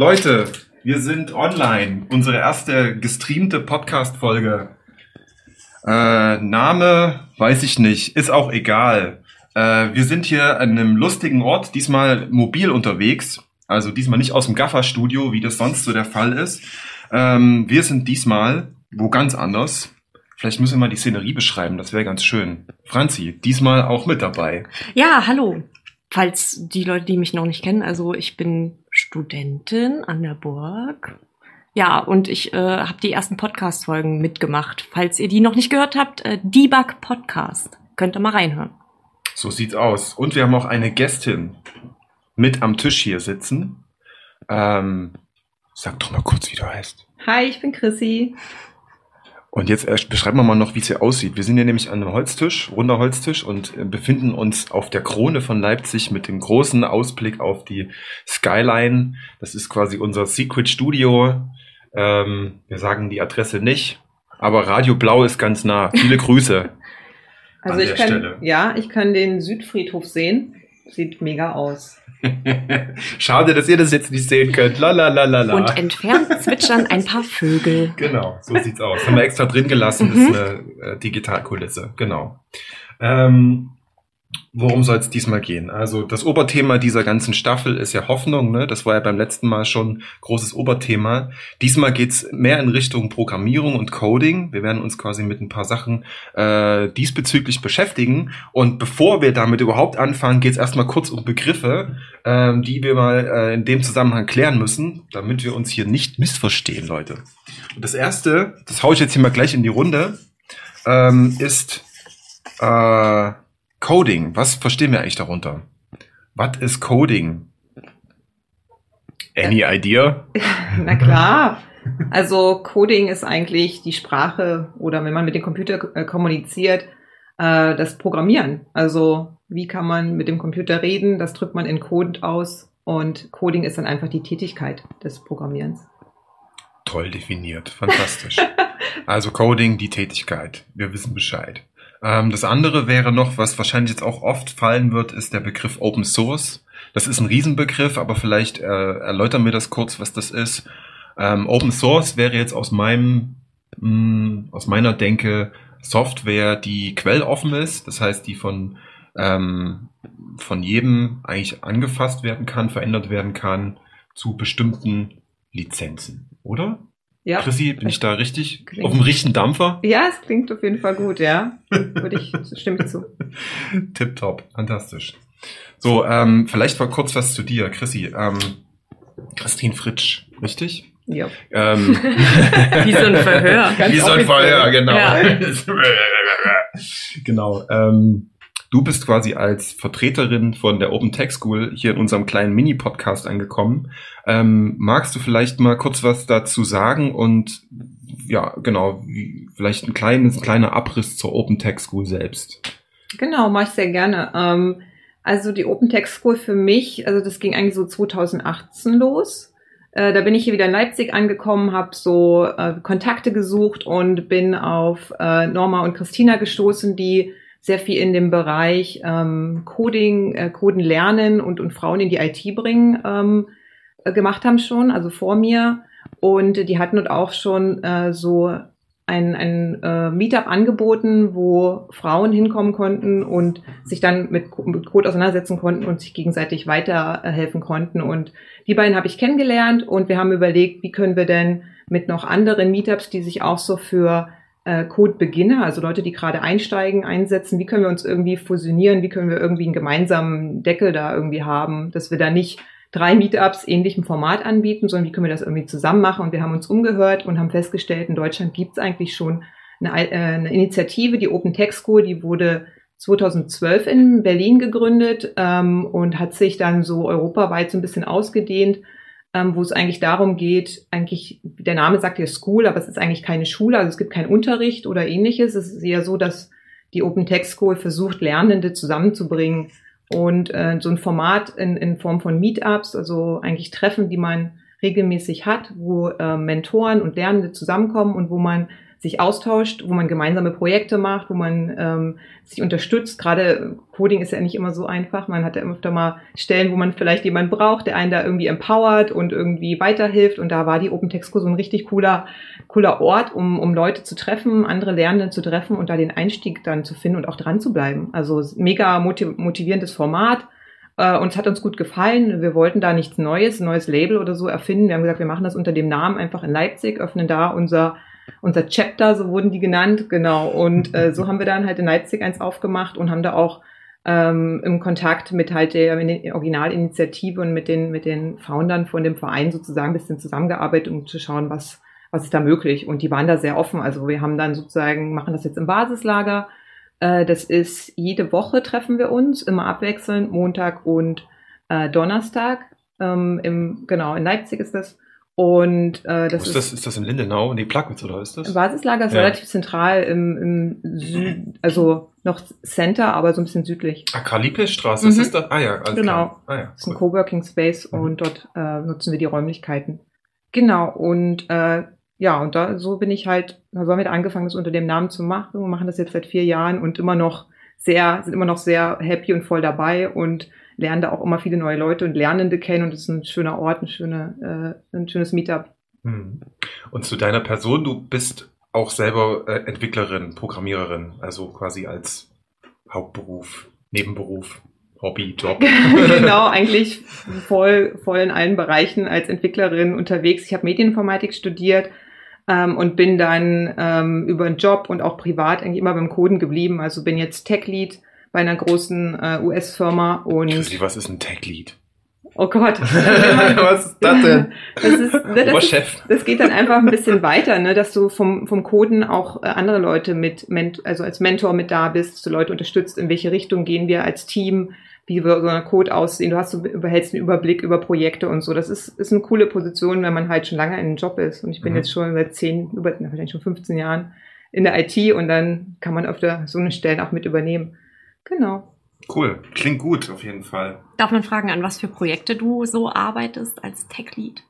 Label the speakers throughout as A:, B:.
A: Leute, wir sind online. Unsere erste gestreamte Podcast-Folge. Äh, Name weiß ich nicht, ist auch egal. Äh, wir sind hier an einem lustigen Ort, diesmal mobil unterwegs. Also diesmal nicht aus dem Gaffer-Studio, wie das sonst so der Fall ist. Ähm, wir sind diesmal wo ganz anders. Vielleicht müssen wir mal die Szenerie beschreiben, das wäre ganz schön. Franzi, diesmal auch mit dabei.
B: Ja, hallo. Falls die Leute, die mich noch nicht kennen, also ich bin Studentin an der Burg. Ja, und ich äh, habe die ersten Podcast-Folgen mitgemacht. Falls ihr die noch nicht gehört habt, äh, Debug Podcast. Könnt ihr mal reinhören.
A: So sieht's aus. Und wir haben auch eine Gästin mit am Tisch hier sitzen. Ähm, sag doch mal kurz, wie du heißt.
C: Hi, ich bin Chrissy.
A: Und jetzt beschreiben wir mal noch, wie es hier aussieht. Wir sind hier nämlich an einem Holztisch, runder Holztisch und äh, befinden uns auf der Krone von Leipzig mit dem großen Ausblick auf die Skyline. Das ist quasi unser Secret Studio. Ähm, wir sagen die Adresse nicht, aber Radio Blau ist ganz nah. Viele Grüße.
C: Also ich kann,
A: Stelle.
C: ja, ich kann den Südfriedhof sehen. Sieht mega aus.
A: Schade, dass ihr das jetzt nicht sehen könnt. La la la la la.
B: Und entfernt zwitschern ein paar Vögel.
A: Genau, so sieht's aus. Haben wir extra drin gelassen,
B: Mhm.
A: ist eine äh, Digitalkulisse, genau. Ähm, worum soll es diesmal gehen? Also das Oberthema dieser ganzen Staffel ist ja Hoffnung, ne? Das war ja beim letzten Mal schon großes Oberthema. Diesmal geht's mehr in Richtung Programmierung und Coding. Wir werden uns quasi mit ein paar Sachen äh, diesbezüglich beschäftigen. Und bevor wir damit überhaupt anfangen, geht's erstmal kurz um Begriffe, ähm, die wir mal äh, in dem Zusammenhang klären müssen, damit wir uns hier nicht missverstehen, Leute. Und das erste, das hau ich jetzt hier mal gleich in die Runde, ähm, ist äh, Coding. Was verstehen wir eigentlich darunter? Was ist Coding? Any idea?
C: Na klar. Also Coding ist eigentlich die Sprache oder wenn man mit dem Computer äh, kommuniziert, äh, das Programmieren. Also wie kann man mit dem Computer reden? Das drückt man in Code aus und Coding ist dann einfach die Tätigkeit des Programmierens.
A: Toll definiert, fantastisch. also Coding, die Tätigkeit. Wir wissen Bescheid. Ähm, das andere wäre noch, was wahrscheinlich jetzt auch oft fallen wird, ist der Begriff Open Source. Das ist ein Riesenbegriff, aber vielleicht äh, erläutern wir das kurz, was das ist. Ähm, Open Source wäre jetzt aus meinem, mh, aus meiner Denke Software, die quelloffen ist, das heißt, die von ähm, von jedem eigentlich angefasst werden kann, verändert werden kann zu bestimmten Lizenzen, oder?
C: Ja.
A: Chrissy, bin ich da richtig?
C: Klingt-
A: Auf dem richtigen Dampfer?
C: Ja, es klingt auf jeden Fall gut, ja. Würde ich, stimme ich zu.
A: Tipptopp, fantastisch. So, ähm, vielleicht mal kurz was zu dir, Chrissy. Ähm, Christine Fritsch, richtig?
C: Ja.
A: Ähm,
B: Wie so ein Verhör.
C: Ganz
A: Wie so ein. Verhör, genau.
B: Ja.
A: genau. Ähm, du bist quasi als Vertreterin von der Open Tech School hier in unserem kleinen Mini-Podcast angekommen. Ähm, magst du vielleicht mal kurz was dazu sagen und ja, genau, vielleicht ein kleines, ein kleiner Abriss zur Open Tech School selbst.
C: Genau, mache ich sehr gerne. Ähm, also die Open Tech School für mich, also das ging eigentlich so 2018 los. Äh, da bin ich hier wieder in Leipzig angekommen, habe so äh, Kontakte gesucht und bin auf äh, Norma und Christina gestoßen, die sehr viel in dem Bereich ähm, Coding, äh, Coden lernen und, und Frauen in die IT bringen ähm, äh, gemacht haben schon, also vor mir. Und die hatten dort auch schon äh, so ein, ein äh, Meetup angeboten, wo Frauen hinkommen konnten und sich dann mit, mit Code auseinandersetzen konnten und sich gegenseitig weiterhelfen konnten. Und die beiden habe ich kennengelernt und wir haben überlegt, wie können wir denn mit noch anderen Meetups, die sich auch so für äh, Code-Beginner, also Leute, die gerade einsteigen, einsetzen, wie können wir uns irgendwie fusionieren, wie können wir irgendwie einen gemeinsamen Deckel da irgendwie haben, dass wir da nicht drei Meetups ähnlichem Format anbieten, sondern wie können wir das irgendwie zusammen machen. Und wir haben uns umgehört und haben festgestellt, in Deutschland gibt es eigentlich schon eine, äh, eine Initiative, die Open Tech School, die wurde 2012 in Berlin gegründet ähm, und hat sich dann so europaweit so ein bisschen ausgedehnt, ähm, wo es eigentlich darum geht, eigentlich, der Name sagt ja School, aber es ist eigentlich keine Schule, also es gibt keinen Unterricht oder ähnliches. Es ist eher so, dass die Open Tech School versucht, Lernende zusammenzubringen und äh, so ein Format in, in Form von Meetups, also eigentlich Treffen, die man regelmäßig hat, wo äh, Mentoren und Lernende zusammenkommen und wo man sich austauscht, wo man gemeinsame Projekte macht, wo man ähm, sich unterstützt. Gerade Coding ist ja nicht immer so einfach. Man hat ja öfter mal Stellen, wo man vielleicht jemanden braucht, der einen da irgendwie empowert und irgendwie weiterhilft. Und da war die Open Text so ein richtig cooler, cooler Ort, um, um Leute zu treffen, andere Lernende zu treffen und da den Einstieg dann zu finden und auch dran zu bleiben. Also mega motivierendes Format. Äh, und es hat uns gut gefallen. Wir wollten da nichts Neues, neues Label oder so erfinden. Wir haben gesagt, wir machen das unter dem Namen einfach in Leipzig, öffnen da unser unser Chapter, so wurden die genannt, genau. Und äh, so haben wir dann halt in Leipzig eins aufgemacht und haben da auch ähm, im Kontakt mit halt der, der Originalinitiative und mit den, mit den Foundern von dem Verein sozusagen ein bisschen zusammengearbeitet, um zu schauen, was, was ist da möglich. Und die waren da sehr offen. Also wir haben dann sozusagen, machen das jetzt im Basislager. Äh, das ist jede Woche treffen wir uns, immer abwechselnd, Montag und äh, Donnerstag. Ähm, im, genau, in Leipzig ist das. Und äh, das
A: ist, ist das, ist das in Lindenau? Nee, Plagwitz, oder ist das?
C: Basislager ist ja. relativ zentral im, im Süd, also noch Center, aber so ein bisschen südlich.
A: Ah, Karl-Liebknecht-Straße, mhm. ist das? Ah ja,
C: alles Genau. Ah, ja. Das ist ein Coworking Space mhm. und dort äh, nutzen wir die Räumlichkeiten. Genau, und äh, ja, und da so bin ich halt, da haben wir angefangen, das unter dem Namen zu machen. Wir machen das jetzt seit vier Jahren und immer noch sehr, sind immer noch sehr happy und voll dabei und lernen da auch immer viele neue Leute und Lernende kennen und es ist ein schöner Ort, ein, schöne, äh, ein schönes Meetup.
A: Hm. Und zu deiner Person, du bist auch selber äh, Entwicklerin, Programmiererin, also quasi als Hauptberuf, Nebenberuf. Hobby, Job.
C: genau, eigentlich voll, voll in allen Bereichen als Entwicklerin unterwegs. Ich habe Medieninformatik studiert ähm, und bin dann ähm, über einen Job und auch privat eigentlich immer beim Coden geblieben. Also bin jetzt Tech Lead bei einer großen äh, US-Firma und.
A: Chrissy, was ist ein Tech-Lead?
C: Oh Gott.
A: was ist das denn?
C: Das, ist, das, ist, das geht dann einfach ein bisschen weiter, ne, dass du vom, vom Coden auch äh, andere Leute mit, also als Mentor mit da bist, dass du Leute unterstützt, in welche Richtung gehen wir als Team, wie wird so ein Code aussehen. Du hast, du behältst einen Überblick über Projekte und so. Das ist, ist eine coole Position, wenn man halt schon lange in einem Job ist. Und ich bin mhm. jetzt schon seit zehn, über, wahrscheinlich schon 15 Jahren in der IT und dann kann man auf der, so eine Stelle auch mit übernehmen. Genau.
A: Cool, klingt gut auf jeden Fall.
B: Darf man fragen, an was für Projekte du so arbeitest als Tech-Lead?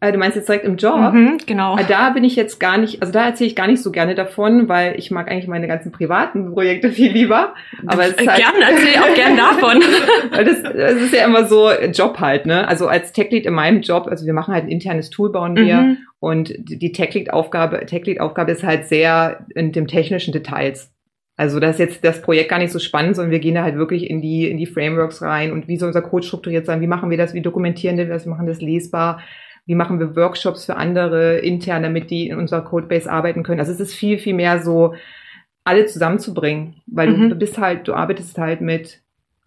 C: Äh, du meinst jetzt direkt im Job?
B: Mhm, genau.
C: Äh, da bin ich jetzt gar nicht, also da erzähle ich gar nicht so gerne davon, weil ich mag eigentlich meine ganzen privaten Projekte viel lieber. Aber es ist halt,
B: gerne, erzähle auch gern davon.
C: das, das ist ja immer so Job halt, ne? Also als Tech-Lead in meinem Job, also wir machen halt ein internes Tool, bauen wir. Mhm. Und die Tech-Lead-Aufgabe, Tech-Lead-Aufgabe ist halt sehr in dem technischen Details. Also das ist jetzt das Projekt gar nicht so spannend, sondern wir gehen da halt wirklich in die, in die Frameworks rein. Und wie soll unser Code strukturiert sein, wie machen wir das, wie dokumentieren wir das, wie machen das lesbar, wie machen wir Workshops für andere intern, damit die in unserer Codebase arbeiten können. Also es ist viel, viel mehr so, alle zusammenzubringen, weil mhm. du bist halt, du arbeitest halt mit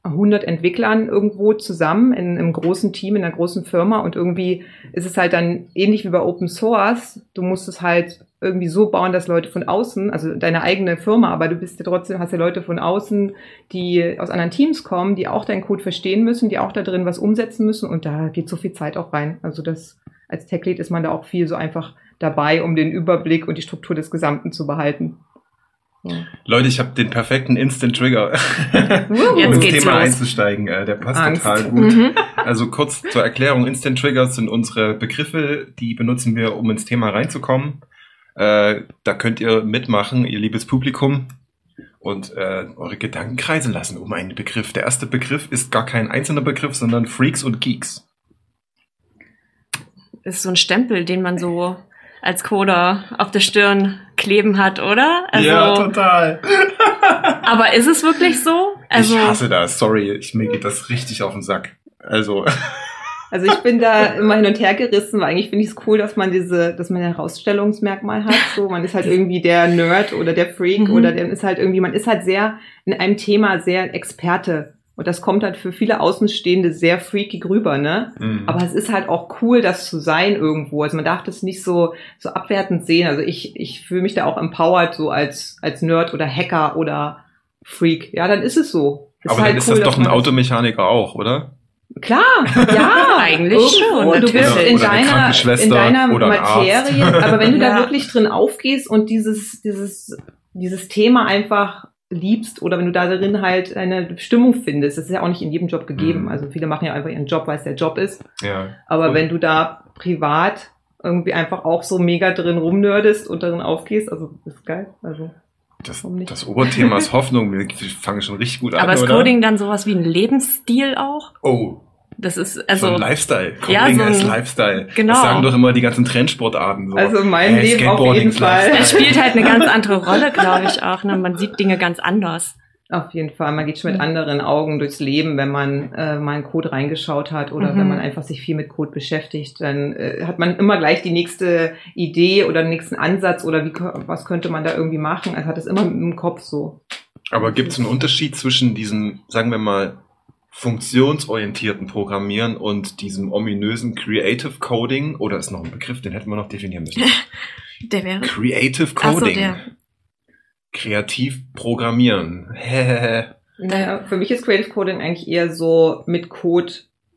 C: 100 Entwicklern irgendwo zusammen in einem großen Team, in einer großen Firma und irgendwie ist es halt dann ähnlich wie bei Open Source. Du musst es halt irgendwie so bauen, dass Leute von außen, also deine eigene Firma, aber du bist ja trotzdem, hast ja Leute von außen, die aus anderen Teams kommen, die auch deinen Code verstehen müssen, die auch da drin was umsetzen müssen und da geht so viel Zeit auch rein. Also das, als Tech Lead ist man da auch viel so einfach dabei, um den Überblick und die Struktur des Gesamten zu behalten.
A: Ja. Leute, ich habe den perfekten Instant Trigger,
B: um ins Thema
A: los. einzusteigen. Äh, der passt Angst. total gut. Mhm. Also kurz zur Erklärung: Instant Triggers sind unsere Begriffe, die benutzen wir, um ins Thema reinzukommen. Äh, da könnt ihr mitmachen, ihr liebes Publikum, und äh, eure Gedanken kreisen lassen um einen Begriff. Der erste Begriff ist gar kein einzelner Begriff, sondern Freaks und Geeks.
B: Ist so ein Stempel, den man so als Coder auf der Stirn kleben hat, oder?
A: Also, ja, total.
B: aber ist es wirklich so?
A: Also, ich hasse das, sorry, ich, mir geht das richtig auf den Sack. Also.
C: Also ich bin da immer hin und her gerissen, weil eigentlich finde ich es cool, dass man diese, dass man ein Herausstellungsmerkmal hat. So, man ist halt irgendwie der Nerd oder der Freak mhm. oder der ist halt irgendwie, man ist halt sehr in einem Thema sehr Experte. Und das kommt halt für viele Außenstehende sehr freakig rüber, ne? Mhm. Aber es ist halt auch cool, das zu sein irgendwo. Also man darf das nicht so, so abwertend sehen. Also ich, ich fühle mich da auch empowered, so als, als Nerd oder Hacker oder Freak. Ja, dann ist es so.
A: Ist Aber halt dann ist cool, das doch ein Automechaniker auch, oder?
C: Klar, ja,
B: eigentlich schon.
C: Du bist in deiner, in deiner Materie, aber wenn du da wirklich drin aufgehst und dieses, dieses, dieses Thema einfach liebst oder wenn du da drin halt eine Stimmung findest. Das ist ja auch nicht in jedem Job gegeben.
A: Mhm.
C: Also viele machen ja einfach ihren Job, weil es der Job ist.
A: Ja.
C: Aber
A: Und-
C: wenn du da privat irgendwie einfach auch so mega drin rumnördest und darin aufgehst, also das ist geil. Also
A: Das, das Oberthema ist Hoffnung. Wir fangen schon richtig gut an.
B: Aber ist
A: oder?
B: Coding dann sowas wie ein Lebensstil auch?
A: Oh,
B: Das ist,
A: so
B: also,
A: ein Lifestyle. Coding
B: Ja, so ein-
A: ist Lifestyle.
B: Genau.
A: Das sagen doch immer die ganzen Trendsportarten. So.
C: Also mein
A: Hey,
C: Leben auf jeden Fall.
B: Das spielt halt eine ganz andere Rolle, glaube ich auch. Ne? Man sieht Dinge ganz anders.
C: Auf jeden Fall. Man geht schon mit anderen Augen durchs Leben, wenn man äh, mal einen Code reingeschaut hat oder
B: Mhm.
C: wenn man einfach sich viel mit Code beschäftigt, dann äh, hat man immer gleich die nächste Idee oder den nächsten Ansatz oder wie, was könnte man da irgendwie machen. Also hat es immer im Kopf so.
A: Aber gibt es einen Unterschied zwischen diesem, sagen wir mal, funktionsorientierten Programmieren und diesem ominösen Creative Coding? Oder ist noch ein Begriff, den hätten wir noch definieren müssen.
B: Der wäre.
A: Creative
B: Ach so,
A: Coding.
B: der.
A: Kreativ programmieren.
C: Naja, für mich ist Creative Coding eigentlich eher so mit Code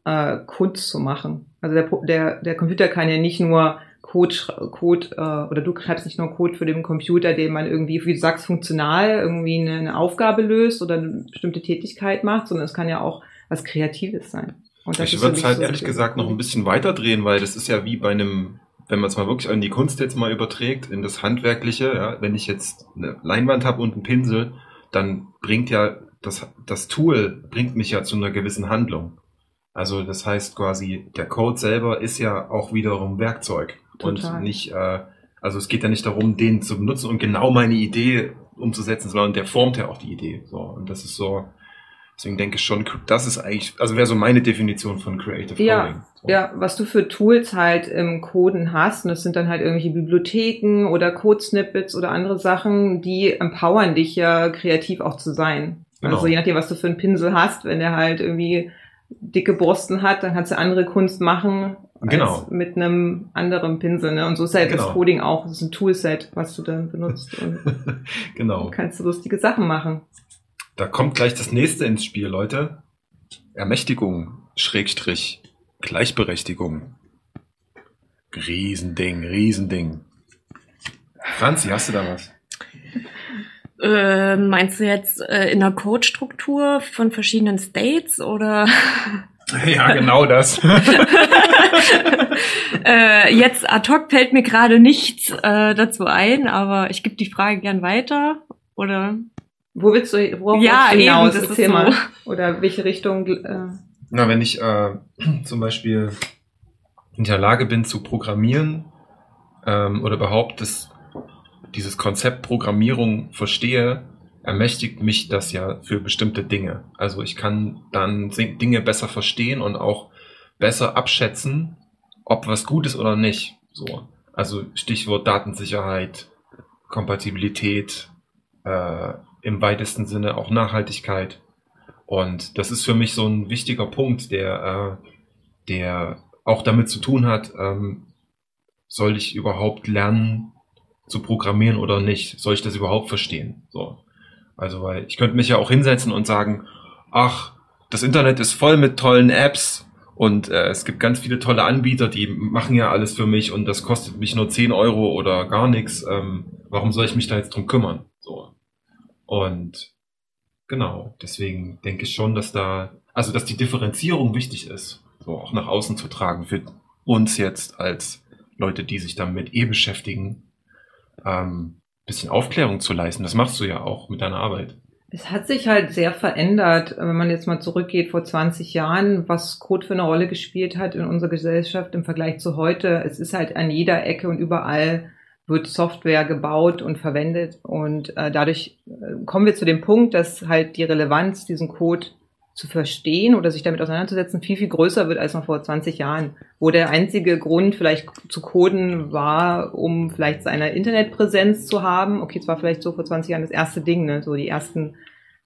C: äh, Kunst zu machen. Also der, Pro- der, der Computer kann ja nicht nur Code, Code äh, oder du schreibst nicht nur Code für den Computer, den man irgendwie, wie du sagst, funktional irgendwie eine, eine Aufgabe löst oder eine bestimmte Tätigkeit macht, sondern es kann ja auch was Kreatives sein. Und das
A: Ich würde es halt
C: so
A: ehrlich gesagt noch ein bisschen weiter drehen, weil das ist ja wie bei einem, wenn man es mal wirklich an die Kunst jetzt mal überträgt, in das Handwerkliche, ja, wenn ich jetzt eine Leinwand habe und einen Pinsel, dann bringt ja das, das Tool bringt mich ja zu einer gewissen Handlung. Also das heißt quasi, der Code selber ist ja auch wiederum Werkzeug
C: Total.
A: und nicht, äh, also es geht ja nicht darum, den zu benutzen und genau meine Idee umzusetzen, sondern der formt ja auch die Idee. So und das ist so. Deswegen denke ich schon, das ist eigentlich, also wäre so meine Definition von Creative
C: Ja,
A: Coding. So.
C: Ja, was du für Tools halt im Coden hast, und das sind dann halt irgendwelche Bibliotheken oder Code-Snippets oder andere Sachen, die empowern dich ja kreativ auch zu sein.
A: Genau.
C: Also je nachdem, was du für einen Pinsel hast, wenn der halt irgendwie dicke Borsten hat, dann kannst du andere Kunst machen
A: Genau.
C: mit einem anderen Pinsel. Ne? Und so ist halt
A: Genau.
C: das Coding auch. Das ist ein Toolset, was du dann benutzt und
A: genau.
C: kannst du lustige Sachen machen.
A: Da kommt gleich das nächste ins Spiel, Leute. Ermächtigung, Schrägstrich, Gleichberechtigung. Riesending, Riesending. Franzi, hast du da was?
B: Äh, meinst du jetzt äh, in der Codestruktur von verschiedenen States oder
A: Ja, genau das.
B: äh, jetzt ad hoc fällt mir gerade nichts äh, dazu ein, aber ich gebe die Frage gern weiter oder
C: Wo willst du, worauf
B: Ja,
C: willst du hinaus?
B: eben, das
C: Erzähl
B: so.
C: Oder welche Richtung, äh,
A: Na, wenn ich äh, zum Beispiel in der Lage bin zu programmieren ähm, oder überhaupt das, dieses Konzept Programmierung verstehe, ermächtigt mich das ja für bestimmte Dinge. Also ich kann dann Dinge besser verstehen und auch besser abschätzen, ob was gut ist oder nicht. So. Also Stichwort Datensicherheit, Kompatibilität, äh, im weitesten Sinne auch Nachhaltigkeit. Und das ist für mich so ein wichtiger Punkt, der, äh, der auch damit zu tun hat, ähm, soll ich überhaupt lernen zu programmieren oder nicht? Soll ich das überhaupt verstehen? So. Also, weil ich könnte mich ja auch hinsetzen und sagen, ach, das Internet ist voll mit tollen Apps und äh, es gibt ganz viele tolle Anbieter, die machen ja alles für mich und das kostet mich nur 10 Euro oder gar nichts. Ähm, warum soll ich mich da jetzt drum kümmern? So. Und genau, deswegen denke ich schon, dass da, also dass die Differenzierung wichtig ist, so auch nach außen zu tragen für uns jetzt als Leute, die sich damit eh beschäftigen, ähm, bisschen Aufklärung zu leisten. Das machst du ja auch mit deiner Arbeit.
C: Es hat sich halt sehr verändert, wenn man jetzt mal zurückgeht vor 20 Jahren, was Code für eine Rolle gespielt hat in unserer Gesellschaft im Vergleich zu heute. Es ist halt an jeder Ecke und überall wird Software gebaut und verwendet und äh, dadurch äh, kommen wir zu dem Punkt, dass halt die Relevanz, diesen Code zu verstehen oder sich damit auseinanderzusetzen, viel, viel größer wird als noch vor 20 Jahren, wo der einzige Grund vielleicht zu coden war, um vielleicht seine Internetpräsenz zu haben. Okay, es war vielleicht so vor 20 Jahren das erste Ding, ne? so die ersten,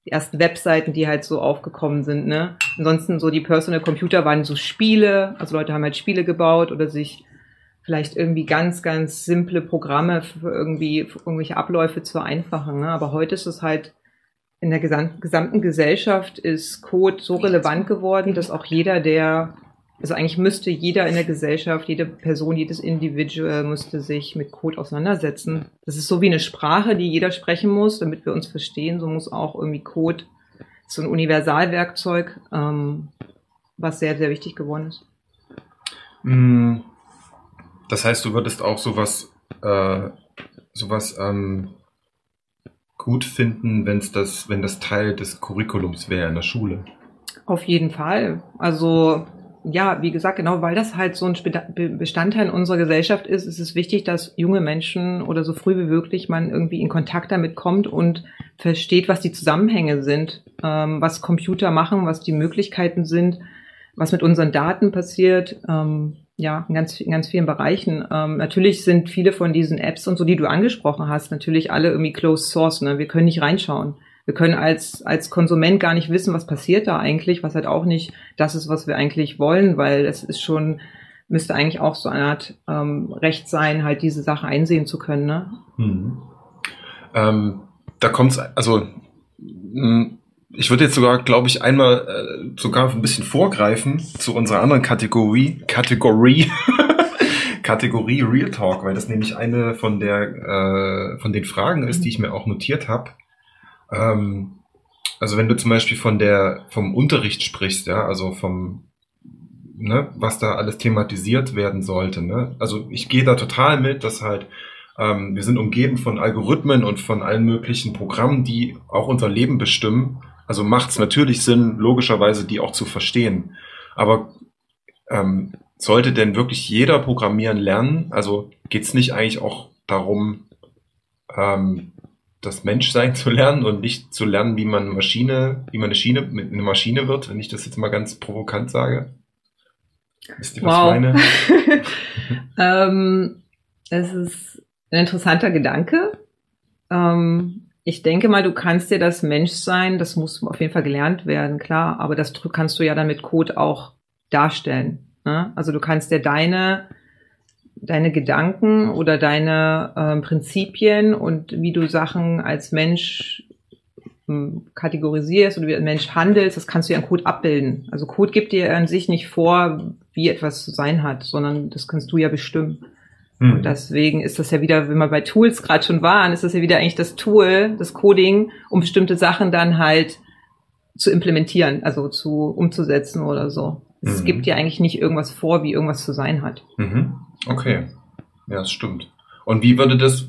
C: die ersten Webseiten, die halt so aufgekommen sind. Ne? Ansonsten so die Personal Computer waren so Spiele, also Leute haben halt Spiele gebaut oder sich vielleicht irgendwie ganz, ganz simple Programme für irgendwie für irgendwelche Abläufe zu vereinfachen. Ne? Aber heute ist es halt in der gesam- gesamten Gesellschaft ist Code so relevant geworden, dass auch jeder, der also eigentlich müsste jeder in der Gesellschaft, jede Person, jedes Individual müsste sich mit Code auseinandersetzen. Das ist so wie eine Sprache, die jeder sprechen muss, damit wir uns verstehen. So muss auch irgendwie Code so ein Universalwerkzeug, ähm, was sehr, sehr wichtig geworden ist.
A: Mm, das heißt, du würdest auch sowas, äh, sowas ähm, gut finden, wenn's das, wenn das Teil des Curriculums wäre in der Schule.
C: Auf jeden Fall. Also ja, wie gesagt, genau, weil das halt so ein Bestandteil unserer Gesellschaft ist, ist es wichtig, dass junge Menschen oder so früh wie möglich man irgendwie in Kontakt damit kommt und versteht, was die Zusammenhänge sind, ähm, was Computer machen, was die Möglichkeiten sind, was mit unseren Daten passiert. Ähm, ja, in ganz, in ganz vielen Bereichen. Ähm, natürlich sind viele von diesen Apps und so, die du angesprochen hast, natürlich alle irgendwie closed source. Ne? Wir können nicht reinschauen. Wir können als, als Konsument gar nicht wissen, was passiert da eigentlich, was halt auch nicht das ist, was wir eigentlich wollen, weil es ist schon, müsste eigentlich auch so eine Art ähm, Recht sein, halt diese Sache einsehen zu können. Ne?
A: Hm. Ähm, da kommt's, also hm, ich würde jetzt sogar, glaube ich, einmal äh, sogar ein bisschen vorgreifen zu unserer anderen Kategorie, Kategorie, Kategorie Real Talk, weil das nämlich eine von der äh, von den Fragen ist, die ich mir auch notiert habe. Ähm, also wenn du zum Beispiel von der vom Unterricht sprichst, ja, also vom ne, was da alles thematisiert werden sollte. Ne? Also ich gehe da total mit, dass halt ähm, wir sind umgeben von Algorithmen und von allen möglichen Programmen, die auch unser Leben bestimmen. Also macht es natürlich Sinn, logischerweise die auch zu verstehen. Aber ähm, sollte denn wirklich jeder Programmieren lernen? Also geht es nicht eigentlich auch darum, ähm, das Menschsein zu lernen und nicht zu lernen, wie man Maschine, wie man eine Schiene mit eine Maschine wird, wenn ich das jetzt mal ganz provokant sage?
C: Wisst ihr, was wow. ich meine? ähm, es ist ein interessanter Gedanke. Ähm, ich denke mal, du kannst dir das Menschsein, das muss auf jeden Fall gelernt werden, klar, aber das kannst du ja dann mit Code auch darstellen. Ne? Also du kannst dir deine, deine Gedanken oder deine ähm, Prinzipien und wie du Sachen als Mensch ähm, kategorisierst oder wie ein Mensch handelst, das kannst du ja in Code abbilden. Also Code gibt dir an sich nicht vor, wie etwas zu sein hat, sondern das kannst du ja bestimmen. Mhm. Und deswegen ist das ja wieder, wenn wir bei Tools gerade schon waren, ist das ja wieder eigentlich das Tool, das Coding, um bestimmte Sachen dann halt zu implementieren, also zu umzusetzen oder so. Es mhm. gibt ja eigentlich nicht irgendwas vor, wie irgendwas zu sein hat.
A: Mhm. Okay. Ja, das stimmt. Und wie würde das,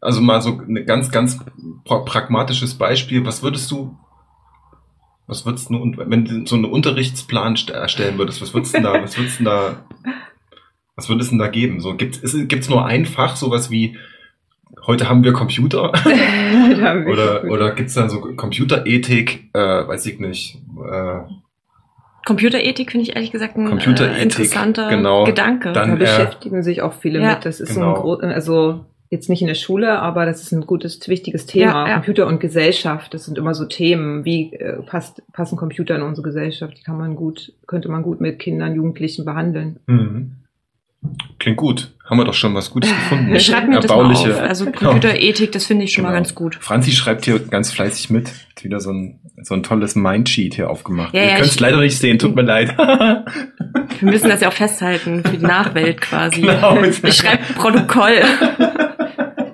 A: also mal so ein ganz, ganz pragmatisches Beispiel, was würdest du, was würdest du, wenn du so einen Unterrichtsplan erstellen würdest, was würdest du da, was würdest du da was würde es denn da geben? So, gibt es nur ein Fach, sowas wie heute haben wir Computer? oder oder gibt es dann so Computerethik, äh, weiß ich nicht. Äh,
B: Computerethik finde ich ehrlich gesagt ein
A: äh,
B: interessanter
A: genau.
B: Gedanke.
C: Dann, da beschäftigen äh, sich auch viele ja. mit. Das ist genau. so ein genau. also jetzt nicht in der Schule, aber das ist ein gutes, wichtiges Thema. Ja, ja. Computer und Gesellschaft, das sind immer so Themen. Wie äh, passt, passen Computer in unsere Gesellschaft? Die kann man gut, könnte man gut mit Kindern, Jugendlichen behandeln.
A: Mhm. Klingt gut. Haben wir doch schon was Gutes gefunden.
B: Ich schreibe mir das mal auf. Also Computerethik, das finde ich schon genau. mal ganz gut.
A: Franzi schreibt hier ganz fleißig mit. Hat wieder so ein, so ein tolles Mindsheet hier aufgemacht. Ja, Ihr ja, könnt es leider nicht sehen, tut mir leid.
B: wir müssen das ja auch festhalten für die Nachwelt quasi. Genau. Ich schreibe Protokoll.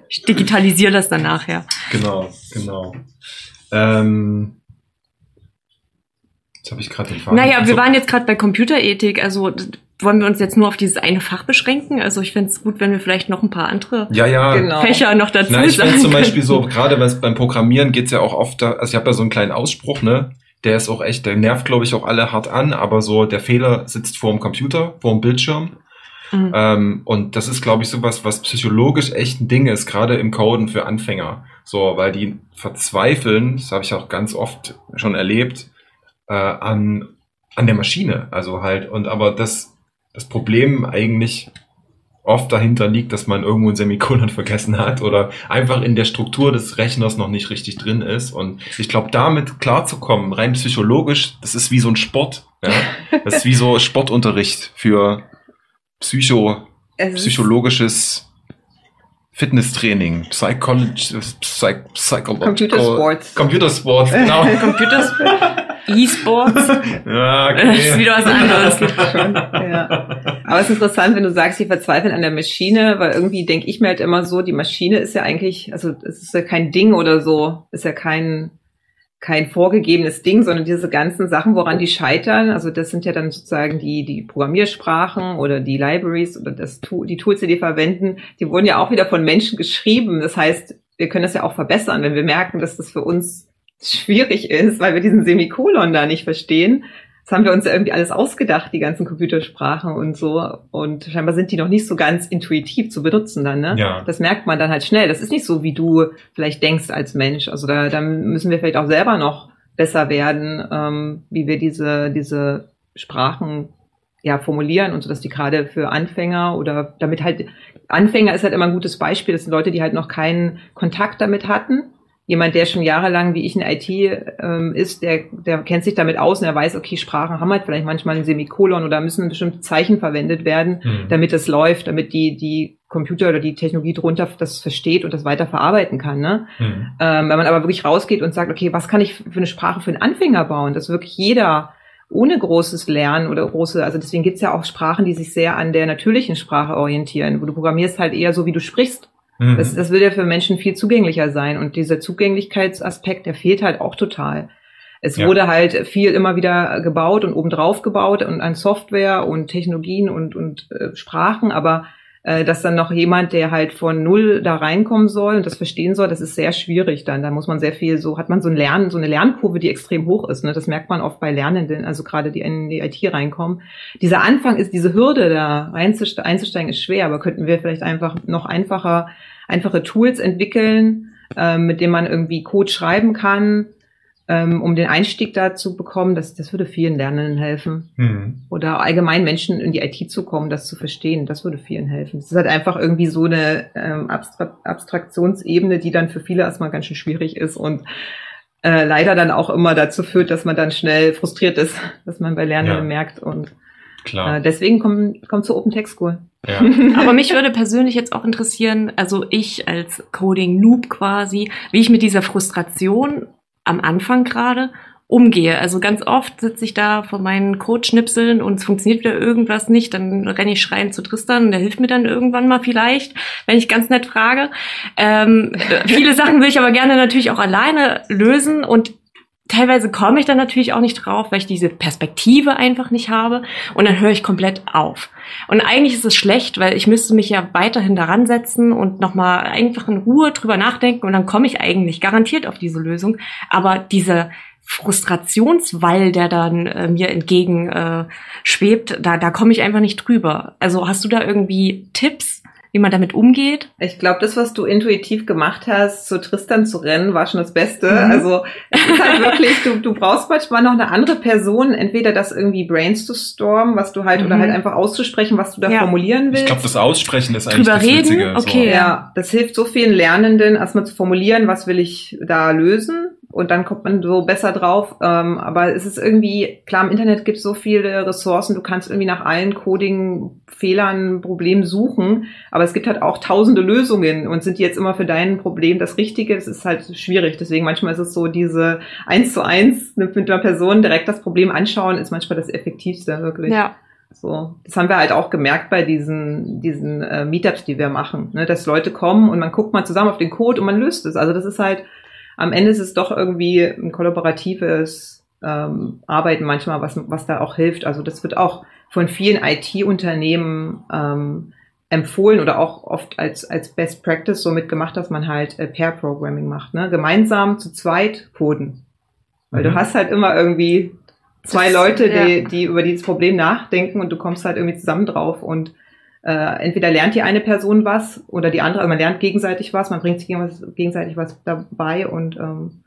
B: Ich digitalisiere das dann nachher.
A: Genau, genau. Ähm, jetzt habe ich gerade den Faden.
B: Naja, also, wir waren jetzt gerade bei Computerethik. Also wollen wir uns jetzt nur auf dieses eine Fach beschränken? Also ich fände es gut, wenn wir vielleicht noch ein paar andere
A: ja, ja.
B: Genau. Fächer noch dazu
A: Na, ich finde zum Beispiel so, gerade beim Programmieren geht's ja auch oft, da, also ich habe da so einen kleinen Ausspruch, ne? Der ist auch echt, der nervt, glaube ich, auch alle hart an, aber so der Fehler sitzt vor dem Computer, vor dem Bildschirm. Mhm. Ähm, und das ist, glaube ich, sowas, was psychologisch echt ein Ding ist, gerade im Coden für Anfänger. So, weil die verzweifeln, das habe ich auch ganz oft schon erlebt, äh, an, an der Maschine. Also halt, und aber das das Problem eigentlich oft dahinter liegt, dass man irgendwo ein Semikolon vergessen hat oder einfach in der Struktur des Rechners noch nicht richtig drin ist. Und ich glaube, damit klarzukommen, rein psychologisch, das ist wie so ein Sport. Ja? Das ist wie so Sportunterricht für Psycho, psychologisches Fitnesstraining, Psychology, Psych, Psychological,
C: Computersports.
A: Computersports, genau.
B: Computersports. E-Sports.
A: Ja,
B: Das ist wieder was anderes.
C: Schon, ja. Aber es ist interessant, wenn du sagst, die verzweifeln an der Maschine, weil irgendwie denke ich mir halt immer so, die Maschine ist ja eigentlich, also es ist ja kein Ding oder so, ist ja kein, kein vorgegebenes Ding, sondern diese ganzen Sachen, woran die scheitern, also das sind ja dann sozusagen die, die Programmiersprachen oder die Libraries oder das, Tool- die Tools, die die verwenden, die wurden ja auch wieder von Menschen geschrieben. Das heißt, wir können das ja auch verbessern, wenn wir merken, dass das für uns schwierig ist, weil wir diesen Semikolon da nicht verstehen. Das haben wir uns ja irgendwie alles ausgedacht, die ganzen Computersprachen und so. Und scheinbar sind die noch nicht so ganz intuitiv zu benutzen dann, ne?
A: Ja.
C: Das merkt man dann halt schnell. Das ist nicht so, wie du vielleicht denkst als Mensch. Also da, da müssen wir vielleicht auch selber noch besser werden, ähm, wie wir diese, diese Sprachen ja, formulieren und so, dass die gerade für Anfänger oder damit halt, Anfänger ist halt immer ein gutes Beispiel. Das sind Leute, die halt noch keinen Kontakt damit hatten. Jemand, der schon jahrelang wie ich in IT ähm, ist, der, der kennt sich damit aus und er weiß, okay, Sprachen haben halt vielleicht manchmal ein Semikolon oder müssen bestimmte Zeichen verwendet werden,
A: Mhm.
C: damit es läuft, damit die, die Computer oder die Technologie drunter das versteht und das weiter verarbeiten kann. Ne?
A: Mhm.
C: Ähm, wenn man aber wirklich rausgeht und sagt, okay, was kann ich für eine Sprache für einen Anfänger bauen, dass wirklich jeder ohne großes Lernen oder große, also deswegen gibt's ja auch Sprachen, die sich sehr an der natürlichen Sprache orientieren, wo du programmierst halt eher so, wie du sprichst.
A: Mhm.
C: Das, das will ja für Menschen viel zugänglicher sein und dieser Zugänglichkeitsaspekt, der fehlt halt auch total. Es
A: Ja.
C: wurde halt viel immer wieder gebaut und obendrauf gebaut und an Software und Technologien und, und äh, Sprachen, aber dass dann noch jemand, der halt von null da reinkommen soll und das verstehen soll, das ist sehr schwierig dann. Da muss man sehr viel, so hat man so ein Lernen, so eine Lernkurve, die extrem hoch ist. Ne? Das merkt man oft bei Lernenden, also gerade die in die IT reinkommen. Dieser Anfang ist, diese Hürde da einzusteigen, ist schwer, aber könnten wir vielleicht einfach noch einfacher, einfache Tools entwickeln, ähm, mit denen man irgendwie Code schreiben kann, ähm, um den Einstieg da zu bekommen. Das, das würde vielen Lernenden helfen
A: Mhm.
C: oder allgemein Menschen in die IT zu kommen, das zu verstehen, das würde vielen helfen. Es ist halt einfach irgendwie so eine ähm, Abstra Abstraktionsebene, die dann für viele erstmal ganz schön schwierig ist und äh, leider dann auch immer dazu führt, dass man dann schnell frustriert ist, dass man bei Lernenden
A: Ja.
C: merkt und
A: Klar.
C: äh, deswegen kommt kommt zur Open Text School.
A: Ja.
B: Aber mich würde persönlich jetzt auch interessieren, also ich als Coding-Noob quasi, wie ich mit dieser Frustration am Anfang gerade umgehe. Also ganz oft sitze ich da vor meinen Codeschnipseln und es funktioniert wieder irgendwas nicht, dann renne ich schreiend zu Tristan, der hilft mir dann irgendwann mal vielleicht, wenn ich ganz nett frage. Ähm, äh, viele Sachen will ich aber gerne natürlich auch alleine lösen und teilweise komme ich dann natürlich auch nicht drauf, weil ich diese Perspektive einfach nicht habe und dann höre ich komplett auf. Und eigentlich ist es schlecht, weil ich müsste mich ja weiterhin daran setzen und nochmal einfach in Ruhe drüber nachdenken und dann komme ich eigentlich garantiert auf diese Lösung. Aber dieser Frustrationswall, der dann äh, mir entgegen äh, schwebt, da, da komme ich einfach nicht drüber. Also hast du da irgendwie Tipps, wie man damit umgeht?
C: Ich glaube, das, was du intuitiv gemacht hast, zu Tristan zu rennen, war schon das Beste.
B: Mhm.
C: Also es ist halt wirklich, du, du brauchst manchmal noch eine andere Person, entweder das irgendwie brainstormen, was du halt, oder
B: Mhm.
C: halt einfach auszusprechen, was du da
B: Ja.
C: formulieren willst.
A: Ich glaube, das Aussprechen ist eigentlich
B: Drüber
A: das
B: reden?
A: Witzige.
B: Okay.
A: So.
C: Ja, das hilft so vielen Lernenden, erstmal zu formulieren, was will ich da lösen. Und dann kommt man so besser drauf. Ähm, aber es ist irgendwie, klar, im Internet gibt es so viele Ressourcen, du kannst irgendwie nach allen Coding-Fehlern, Problemen suchen. Aber es gibt halt auch tausende Lösungen. Und sind die jetzt immer für dein Problem das Richtige? Das ist halt schwierig. Deswegen manchmal ist es so, diese eins zu eins mit einer Person direkt das Problem anschauen, ist manchmal das Effektivste, wirklich.
B: Ja.
C: So, das haben wir halt auch gemerkt bei diesen, diesen äh, Meetups, die wir machen, ne? dass Leute kommen und man guckt mal zusammen auf den Code und man löst es. Also das ist halt, am Ende ist es doch irgendwie ein kollaboratives ähm, Arbeiten manchmal, was, was da auch hilft. Also das wird auch von vielen IT-Unternehmen ähm, empfohlen oder auch oft als, als Best Practice so mitgemacht, dass man halt äh, Pair-Programming macht. Ne? Gemeinsam zu zweit coden. Weil du
A: Mhm.
C: hast halt immer irgendwie zwei
B: Das-
C: Leute, die,
B: ja.
C: die über dieses Problem nachdenken und du kommst halt irgendwie zusammen drauf und äh, entweder lernt die eine Person was oder die andere, also man lernt gegenseitig was, man bringt sich gegenseitig- was dabei und ähm,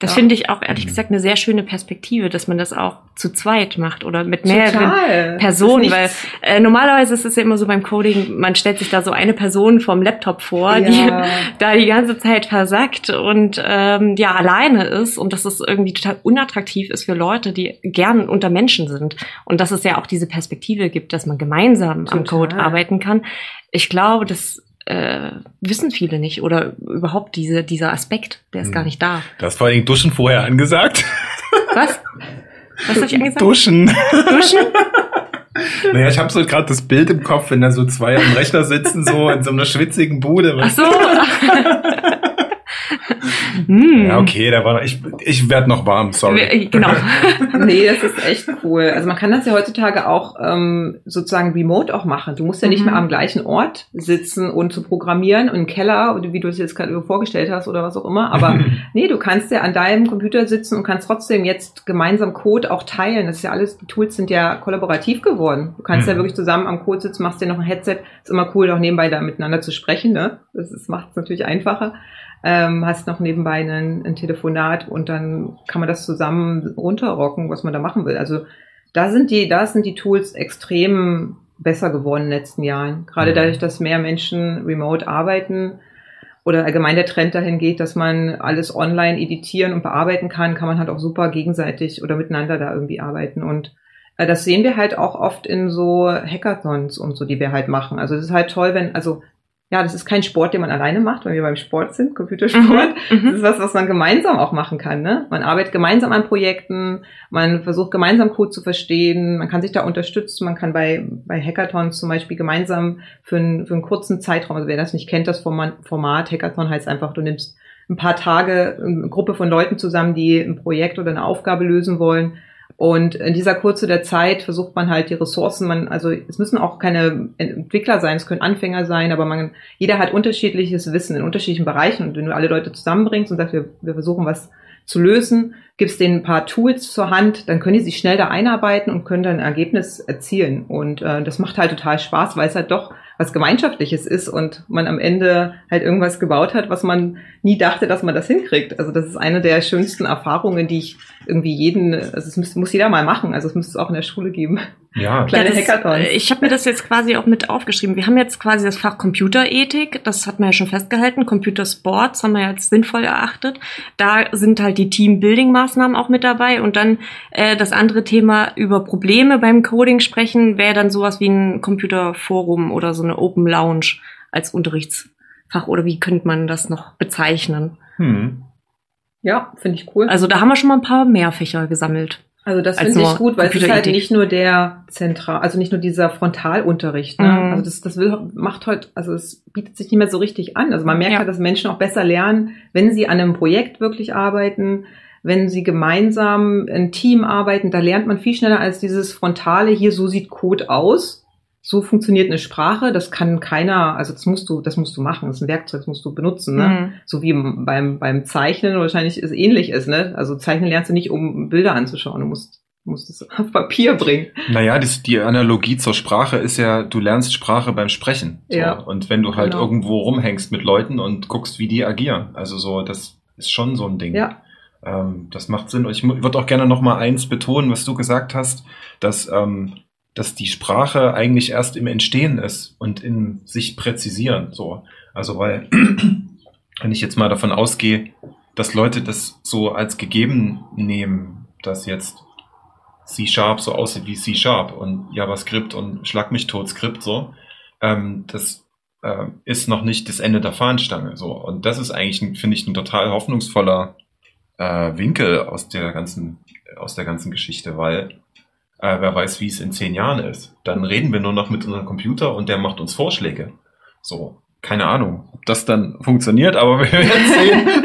B: Das
C: Ja.
B: finde ich auch ehrlich
A: Mhm.
B: gesagt eine sehr schöne Perspektive, dass man das auch zu zweit macht oder mit mehreren
C: total.
B: Personen, weil äh, normalerweise ist es ja immer so beim Coding, man stellt sich da so eine Person vom Laptop vor,
C: nichts-
B: die
C: ja,
B: da die ganze Zeit versackt und ähm, ja alleine ist und dass es irgendwie total unattraktiv ist für Leute, die gern unter Menschen sind und dass es ja auch diese Perspektive gibt, dass man gemeinsam am
C: Total.
B: Code arbeiten kann. Ich glaube, das äh, wissen viele nicht oder überhaupt diese, dieser Aspekt, der ist
A: Hm.
B: gar nicht da.
A: Du hast vor allen Dingen Duschen vorher angesagt.
B: Was? Was hab ich angesagt?
A: Duschen.
B: Duschen?
A: Naja, ich habe so gerade das Bild im Kopf, wenn da so zwei am Rechner sitzen, so in so einer schwitzigen Bude.
B: Ach so. hm.
A: Ja, okay, da war noch, ich, ich werd noch warm, sorry.
B: Genau.
C: nee, das ist echt cool. Also man kann das ja heutzutage auch ähm, sozusagen remote auch machen. Du musst ja nicht
B: Mhm.
C: mehr am gleichen Ort sitzen und zu programmieren und im Keller, oder wie du es jetzt gerade vorgestellt hast oder was auch immer. Aber nee, du kannst ja an deinem Computer sitzen und kannst trotzdem jetzt gemeinsam Code auch teilen. Das ist ja alles, die Tools sind ja kollaborativ geworden. Du kannst ja
A: Mhm.
C: wirklich zusammen am Code sitzen, machst dir noch ein Headset. Ist immer cool, auch nebenbei da miteinander zu sprechen. Ne? Das, das macht es natürlich einfacher ähm, hast noch nebenbei ein, ein Telefonat und dann kann man das zusammen runterrocken, was man da machen will. Also da sind die, da sind die Tools extrem besser geworden in den letzten Jahren. Gerade
A: Mhm.
C: dadurch, dass mehr Menschen remote arbeiten oder allgemein der Trend dahin geht, dass man alles online editieren und bearbeiten kann, kann man halt auch super gegenseitig oder miteinander da irgendwie arbeiten. Und äh, das sehen wir halt auch oft in so Hackathons und so, die wir halt machen. Also es ist halt toll, wenn, also ja, das ist kein Sport, den man alleine macht, wenn wir beim Sport sind, Computersport. Das
B: Mhm.
C: ist was, was man gemeinsam auch machen kann. Ne? Man arbeitet gemeinsam an Projekten, man versucht gemeinsam Code zu verstehen, man kann sich da unterstützen, man kann bei, bei Hackathons zum Beispiel gemeinsam für einen, für einen kurzen Zeitraum, also wer das nicht kennt, das Format Hackathon heißt einfach, du nimmst ein paar Tage eine Gruppe von Leuten zusammen, die ein Projekt oder eine Aufgabe lösen wollen. Und in dieser Kurze der Zeit versucht man halt die Ressourcen, man, also es müssen auch keine Entwickler sein, es können Anfänger sein, aber man, jeder hat unterschiedliches Wissen in unterschiedlichen Bereichen. Und wenn du alle Leute zusammenbringst und sagst, wir, wir versuchen was zu lösen, gibst denen ein paar Tools zur Hand, dann können die sich schnell da einarbeiten und können dann ein Ergebnis erzielen. Und äh, das macht halt total Spaß, weil es halt doch was Gemeinschaftliches ist und man am Ende halt irgendwas gebaut hat, was man nie dachte, dass man das hinkriegt. Also das ist eine der schönsten Erfahrungen, die ich irgendwie jeden, also es muss, muss jeder mal machen. Also es müsste es auch in der Schule geben.
A: Ja,
C: Kleine
B: Ja,
C: Hackathons.
B: äh, Ich habe mir das jetzt quasi auch mit aufgeschrieben. Wir haben jetzt quasi das Fach Computerethik, das hat man ja schon festgehalten. Computersports haben wir jetzt sinnvoll erachtet. Da sind halt die Team-Building-Maßnahmen auch mit dabei. Und dann äh, das andere Thema über Probleme beim Coding sprechen, wäre dann sowas wie ein Computerforum oder so eine Open Lounge als Unterrichtsfach. Oder wie könnte man das noch bezeichnen?
A: hm.
C: Ja, finde ich cool.
B: Also da haben wir schon mal ein paar mehr Fächer gesammelt.
C: Also das finde ich gut, weil es ist halt nicht nur der zentral, also nicht nur dieser Frontalunterricht. Ne?
B: Mhm.
C: Also das, das will, macht heute, also es bietet sich nicht mehr so richtig an. Also man merkt
B: Ja.
C: halt, dass Menschen auch besser lernen, wenn sie an einem Projekt wirklich arbeiten, wenn sie gemeinsam ein Team arbeiten. Da lernt man viel schneller als dieses frontale. Hier so sieht Code aus. So funktioniert eine Sprache. Das kann keiner. Also das musst du, das musst du machen. Das ist ein Werkzeug, das musst du benutzen. Ne?
B: Mhm.
C: so wie beim, beim Zeichnen wahrscheinlich ist ähnlich ist, ne? Also Zeichnen lernst du nicht, um Bilder anzuschauen, du musst, musst es auf Papier bringen.
A: Naja, das, die Analogie zur Sprache ist ja, du lernst Sprache beim Sprechen. So.
C: Ja.
A: Und wenn du halt
C: Genau.
A: irgendwo rumhängst mit Leuten und guckst, wie die agieren. Also so, das ist schon so ein Ding.
C: Ja.
A: Ähm, das macht Sinn. Ich würde auch gerne noch mal eins betonen, was du gesagt hast, dass, ähm, dass die Sprache eigentlich erst im Entstehen ist und in sich präzisieren. So. Also weil, wenn ich jetzt mal davon ausgehe, dass Leute das so als gegeben nehmen, dass jetzt C-Sharp so aussieht wie C-Sharp und JavaScript und Schlag mich tot Skript so, ähm, das äh, ist noch nicht das Ende der Fahnenstange. So. Und das ist eigentlich, finde ich, ein total hoffnungsvoller äh, Winkel aus der ganzen, aus der ganzen Geschichte, weil äh, wer weiß, wie es in zehn Jahren ist. Dann reden wir nur noch mit unserem Computer und der macht uns Vorschläge. So, keine Ahnung, ob das dann funktioniert, aber wir werden sehen.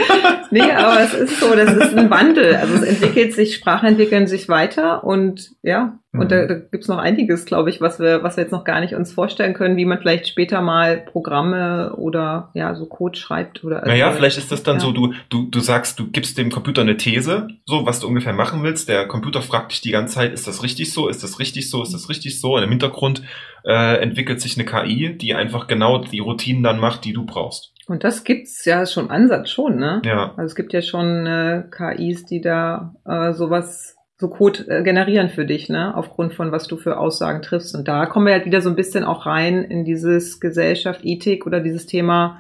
C: Nee, aber es ist so, das ist ein Wandel. Also es entwickelt sich, Sprachen entwickeln sich weiter und ja, und da,
A: Mhm.
C: da gibt's noch einiges, glaube ich, was wir, was wir jetzt noch gar nicht uns vorstellen können, wie man vielleicht später mal Programme oder ja, so Code schreibt oder
A: Naja,
C: also,
A: vielleicht ist das dann
C: ja.
A: so, du, du, du sagst, du gibst dem Computer eine These, so was du ungefähr machen willst. Der Computer fragt dich die ganze Zeit, ist das richtig so, ist das richtig so, ist das richtig so? Und im Hintergrund äh, entwickelt sich eine KI, die einfach genau die Routinen dann macht, die du brauchst.
C: Und das gibt's ja schon Ansatz schon, ne?
A: Ja.
C: Also es gibt ja schon äh, KIs, die da äh, sowas, so Code äh, generieren für dich, ne? Aufgrund von was du für Aussagen triffst. Und da kommen wir halt wieder so ein bisschen auch rein in dieses Gesellschaft, Ethik oder dieses Thema,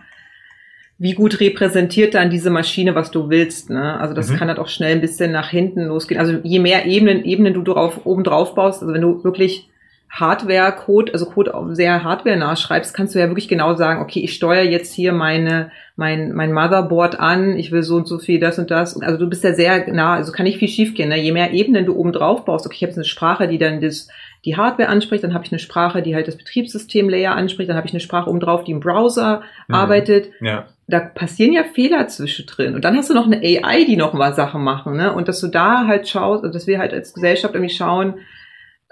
C: wie gut repräsentiert dann diese Maschine, was du willst, ne? Also das
A: Mhm.
C: kann halt auch schnell ein bisschen nach hinten losgehen. Also je mehr Ebenen, Ebenen du drauf, oben drauf baust, also wenn du wirklich Hardware-Code, also Code auch sehr hardware-nah schreibst, kannst du ja wirklich genau sagen, okay, ich steuere jetzt hier meine, mein, mein Motherboard an, ich will so und so viel das und das. Also du bist ja sehr nah, also kann nicht viel schiefgehen. Ne? Je mehr Ebenen du oben drauf baust, okay, ich habe jetzt eine Sprache, die dann das, die Hardware anspricht, dann habe ich eine Sprache, die halt das Betriebssystem-Layer anspricht, dann habe ich eine Sprache oben drauf, die im Browser mhm. arbeitet.
A: Ja.
C: Da passieren ja Fehler zwischendrin. Und dann hast du noch eine AI, die noch mal Sachen machen. Ne? Und dass du da halt schaust, dass wir halt als Gesellschaft irgendwie schauen,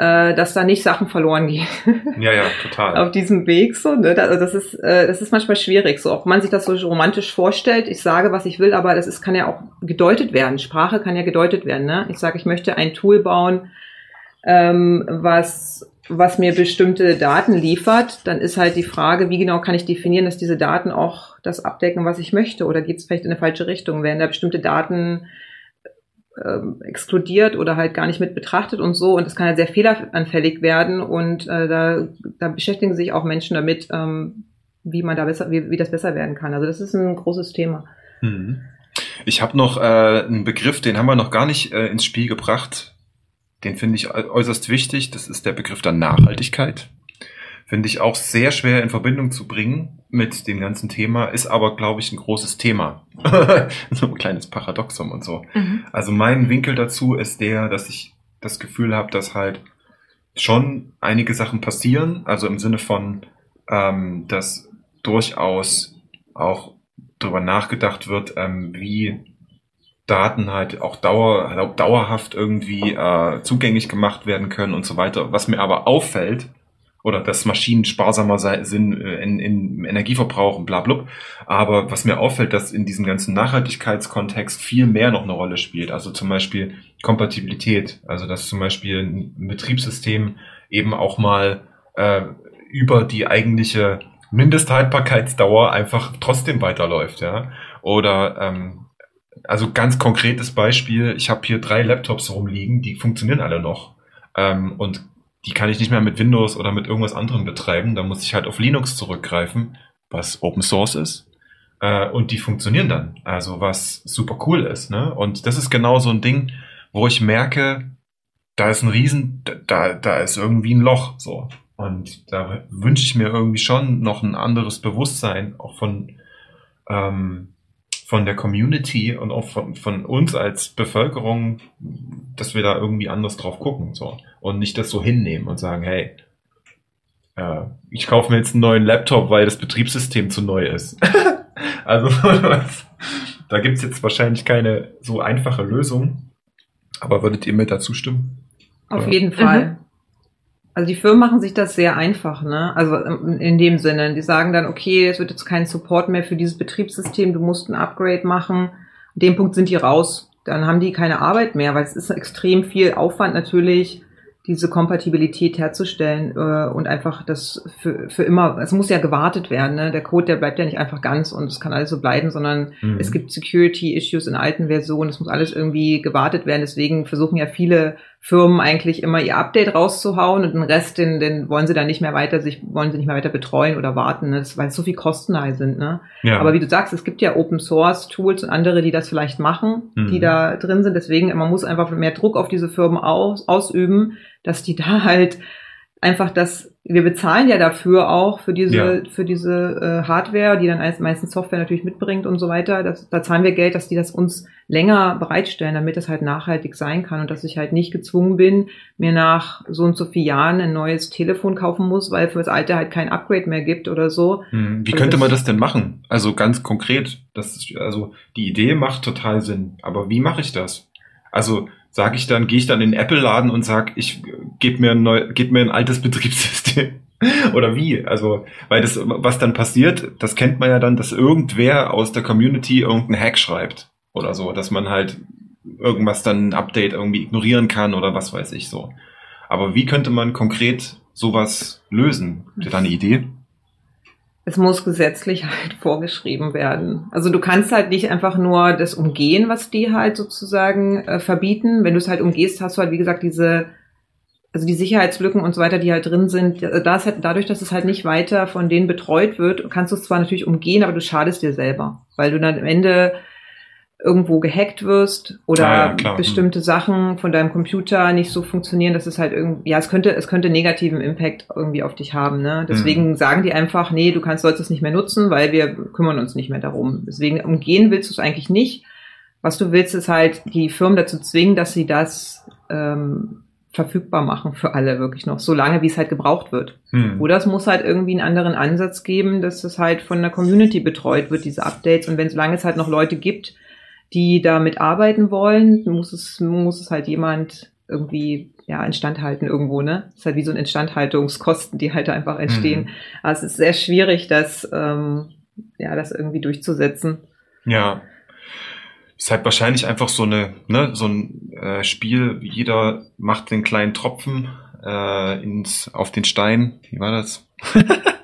C: äh, dass da nicht Sachen verloren gehen.
A: Ja, ja, total.
C: Auf diesem Weg so, ne? Also das ist, äh, das ist manchmal schwierig, so auch man sich das so romantisch vorstellt. Ich sage, was ich will, aber das ist, kann ja auch gedeutet werden. Sprache kann ja gedeutet werden. Ne? Ich sage, ich möchte ein Tool bauen, ähm, was was mir bestimmte Daten liefert, dann ist halt die Frage, wie genau kann ich definieren, dass diese Daten auch das abdecken, was ich möchte, oder geht es vielleicht in eine falsche Richtung? Werden da bestimmte Daten ähm, exkludiert oder halt gar nicht mit betrachtet und so. Und das kann ja sehr fehleranfällig werden. Und äh, da, da beschäftigen sich auch Menschen damit, ähm, wie man da besser, wie, wie das besser werden kann. Also das ist ein großes Thema.
A: Hm. Ich habe noch äh, einen Begriff, den haben wir noch gar nicht äh, ins Spiel gebracht. Den finde ich äußerst wichtig. Das ist der Begriff der Nachhaltigkeit. Finde ich auch sehr schwer in Verbindung zu bringen mit dem ganzen Thema, ist aber, glaube ich, ein großes Thema. so ein kleines Paradoxum und so. Mhm. Also mein Winkel dazu ist der, dass ich das Gefühl habe, dass halt schon einige Sachen passieren, also im Sinne von, ähm, dass durchaus auch darüber nachgedacht wird, ähm, wie Daten halt auch dauer, dauerhaft irgendwie äh, zugänglich gemacht werden können und so weiter. Was mir aber auffällt, oder dass Maschinen sparsamer sind äh, in, in Energieverbrauch und bla bla. Aber was mir auffällt, dass in diesem ganzen Nachhaltigkeitskontext viel mehr noch eine Rolle spielt. Also zum Beispiel Kompatibilität. Also dass zum Beispiel ein Betriebssystem eben auch mal äh, über die eigentliche Mindesthaltbarkeitsdauer einfach trotzdem weiterläuft, ja. Oder ähm, also ganz konkretes Beispiel, ich habe hier drei Laptops rumliegen, die funktionieren alle noch. Ähm, und die kann ich nicht mehr mit Windows oder mit irgendwas anderem betreiben. Da muss ich halt auf Linux zurückgreifen, was Open Source ist. Äh, und die funktionieren dann. Also was super cool ist. Ne? Und das ist genau so ein Ding, wo ich merke, da ist ein Riesen, da, da ist irgendwie ein Loch. So. Und da wünsche ich mir irgendwie schon noch ein anderes Bewusstsein, auch von, ähm, von der Community und auch von, von uns als Bevölkerung, dass wir da irgendwie anders drauf gucken so und nicht das so hinnehmen und sagen, hey, äh, ich kaufe mir jetzt einen neuen Laptop, weil das Betriebssystem zu neu ist. also da gibt's jetzt wahrscheinlich keine so einfache Lösung. Aber würdet ihr mir dazu stimmen?
C: Auf Oder? jeden Fall. Mhm. Also die Firmen machen sich das sehr einfach, ne? Also in dem Sinne, die sagen dann, okay, es wird jetzt kein Support mehr für dieses Betriebssystem, du musst ein Upgrade machen. An dem Punkt sind die raus. Dann haben die keine Arbeit mehr, weil es ist extrem viel Aufwand natürlich, diese Kompatibilität herzustellen äh, und einfach das für, für immer, es muss ja gewartet werden, ne? der Code, der bleibt ja nicht einfach ganz und es kann alles so bleiben, sondern mhm. es gibt Security-Issues in alten Versionen, es muss alles irgendwie gewartet werden, deswegen versuchen ja viele Firmen eigentlich immer ihr Update rauszuhauen und den Rest, den, den wollen sie dann nicht mehr weiter, sich wollen sie nicht mehr weiter betreuen oder warten, ne? das, weil so viel Kosten da sind. Ne? Ja. Aber wie du sagst, es gibt ja Open Source Tools und andere, die das vielleicht machen, mhm. die da drin sind. Deswegen, man muss einfach mehr Druck auf diese Firmen aus, ausüben, dass die da halt einfach das, wir bezahlen ja dafür auch für diese, ja. für diese äh, Hardware, die dann als meistens Software natürlich mitbringt und so weiter. Das, da zahlen wir Geld, dass die das uns länger bereitstellen, damit es halt nachhaltig sein kann und dass ich halt nicht gezwungen bin, mir nach so und so vielen Jahren ein neues Telefon kaufen muss, weil für das alte halt kein Upgrade mehr gibt oder so.
A: Hm. Wie also könnte man das denn machen? Also ganz konkret, das ist, also die Idee macht total Sinn, aber wie mache ich das? Also sage ich dann, gehe ich dann in den Apple-Laden und sag, ich gebe mir ein neu, gib mir ein altes Betriebssystem. Oder wie? Also, weil das, was dann passiert, das kennt man ja dann, dass irgendwer aus der Community irgendeinen Hack schreibt. Oder so, dass man halt irgendwas dann ein Update irgendwie ignorieren kann oder was weiß ich so. Aber wie könnte man konkret sowas lösen? Habt ihr da eine Idee?
C: Es muss gesetzlich halt vorgeschrieben werden. Also du kannst halt nicht einfach nur das umgehen, was die halt sozusagen äh, verbieten. Wenn du es halt umgehst, hast du halt, wie gesagt, diese, also die Sicherheitslücken und so weiter, die halt drin sind. Da ist halt, dadurch, dass es halt nicht weiter von denen betreut wird, kannst du es zwar natürlich umgehen, aber du schadest dir selber. Weil du dann am Ende irgendwo gehackt wirst oder
A: Ah, ja,
C: bestimmte Sachen von deinem Computer nicht so funktionieren, dass es halt irgendwie, ja, es könnte, es könnte negativen Impact irgendwie auf dich haben, ne? Deswegen
A: Mhm.
C: sagen die einfach, nee, du kannst, sollst es nicht mehr nutzen, weil wir kümmern uns nicht mehr darum. Deswegen umgehen willst du es eigentlich nicht. Was du willst, ist halt die Firmen dazu zwingen, dass sie das ähm, verfügbar machen für alle wirklich noch, solange wie es halt gebraucht wird.
A: Hm.
C: Oder es muss halt irgendwie einen anderen Ansatz geben, dass es halt von der Community betreut wird, diese Updates. Und wenn solange es halt noch Leute gibt, die damit arbeiten wollen, muss es, muss es halt jemand irgendwie ja, instand halten irgendwo, ne? Das ist halt wie so ein Instandhaltungskosten, die halt einfach entstehen.
A: Mhm.
C: Aber es ist sehr schwierig, das, ähm, ja, das irgendwie durchzusetzen.
A: Ja. Ist halt wahrscheinlich einfach so eine, ne, so ein äh, Spiel, jeder macht den kleinen Tropfen äh, ins, auf den Stein. Wie war das?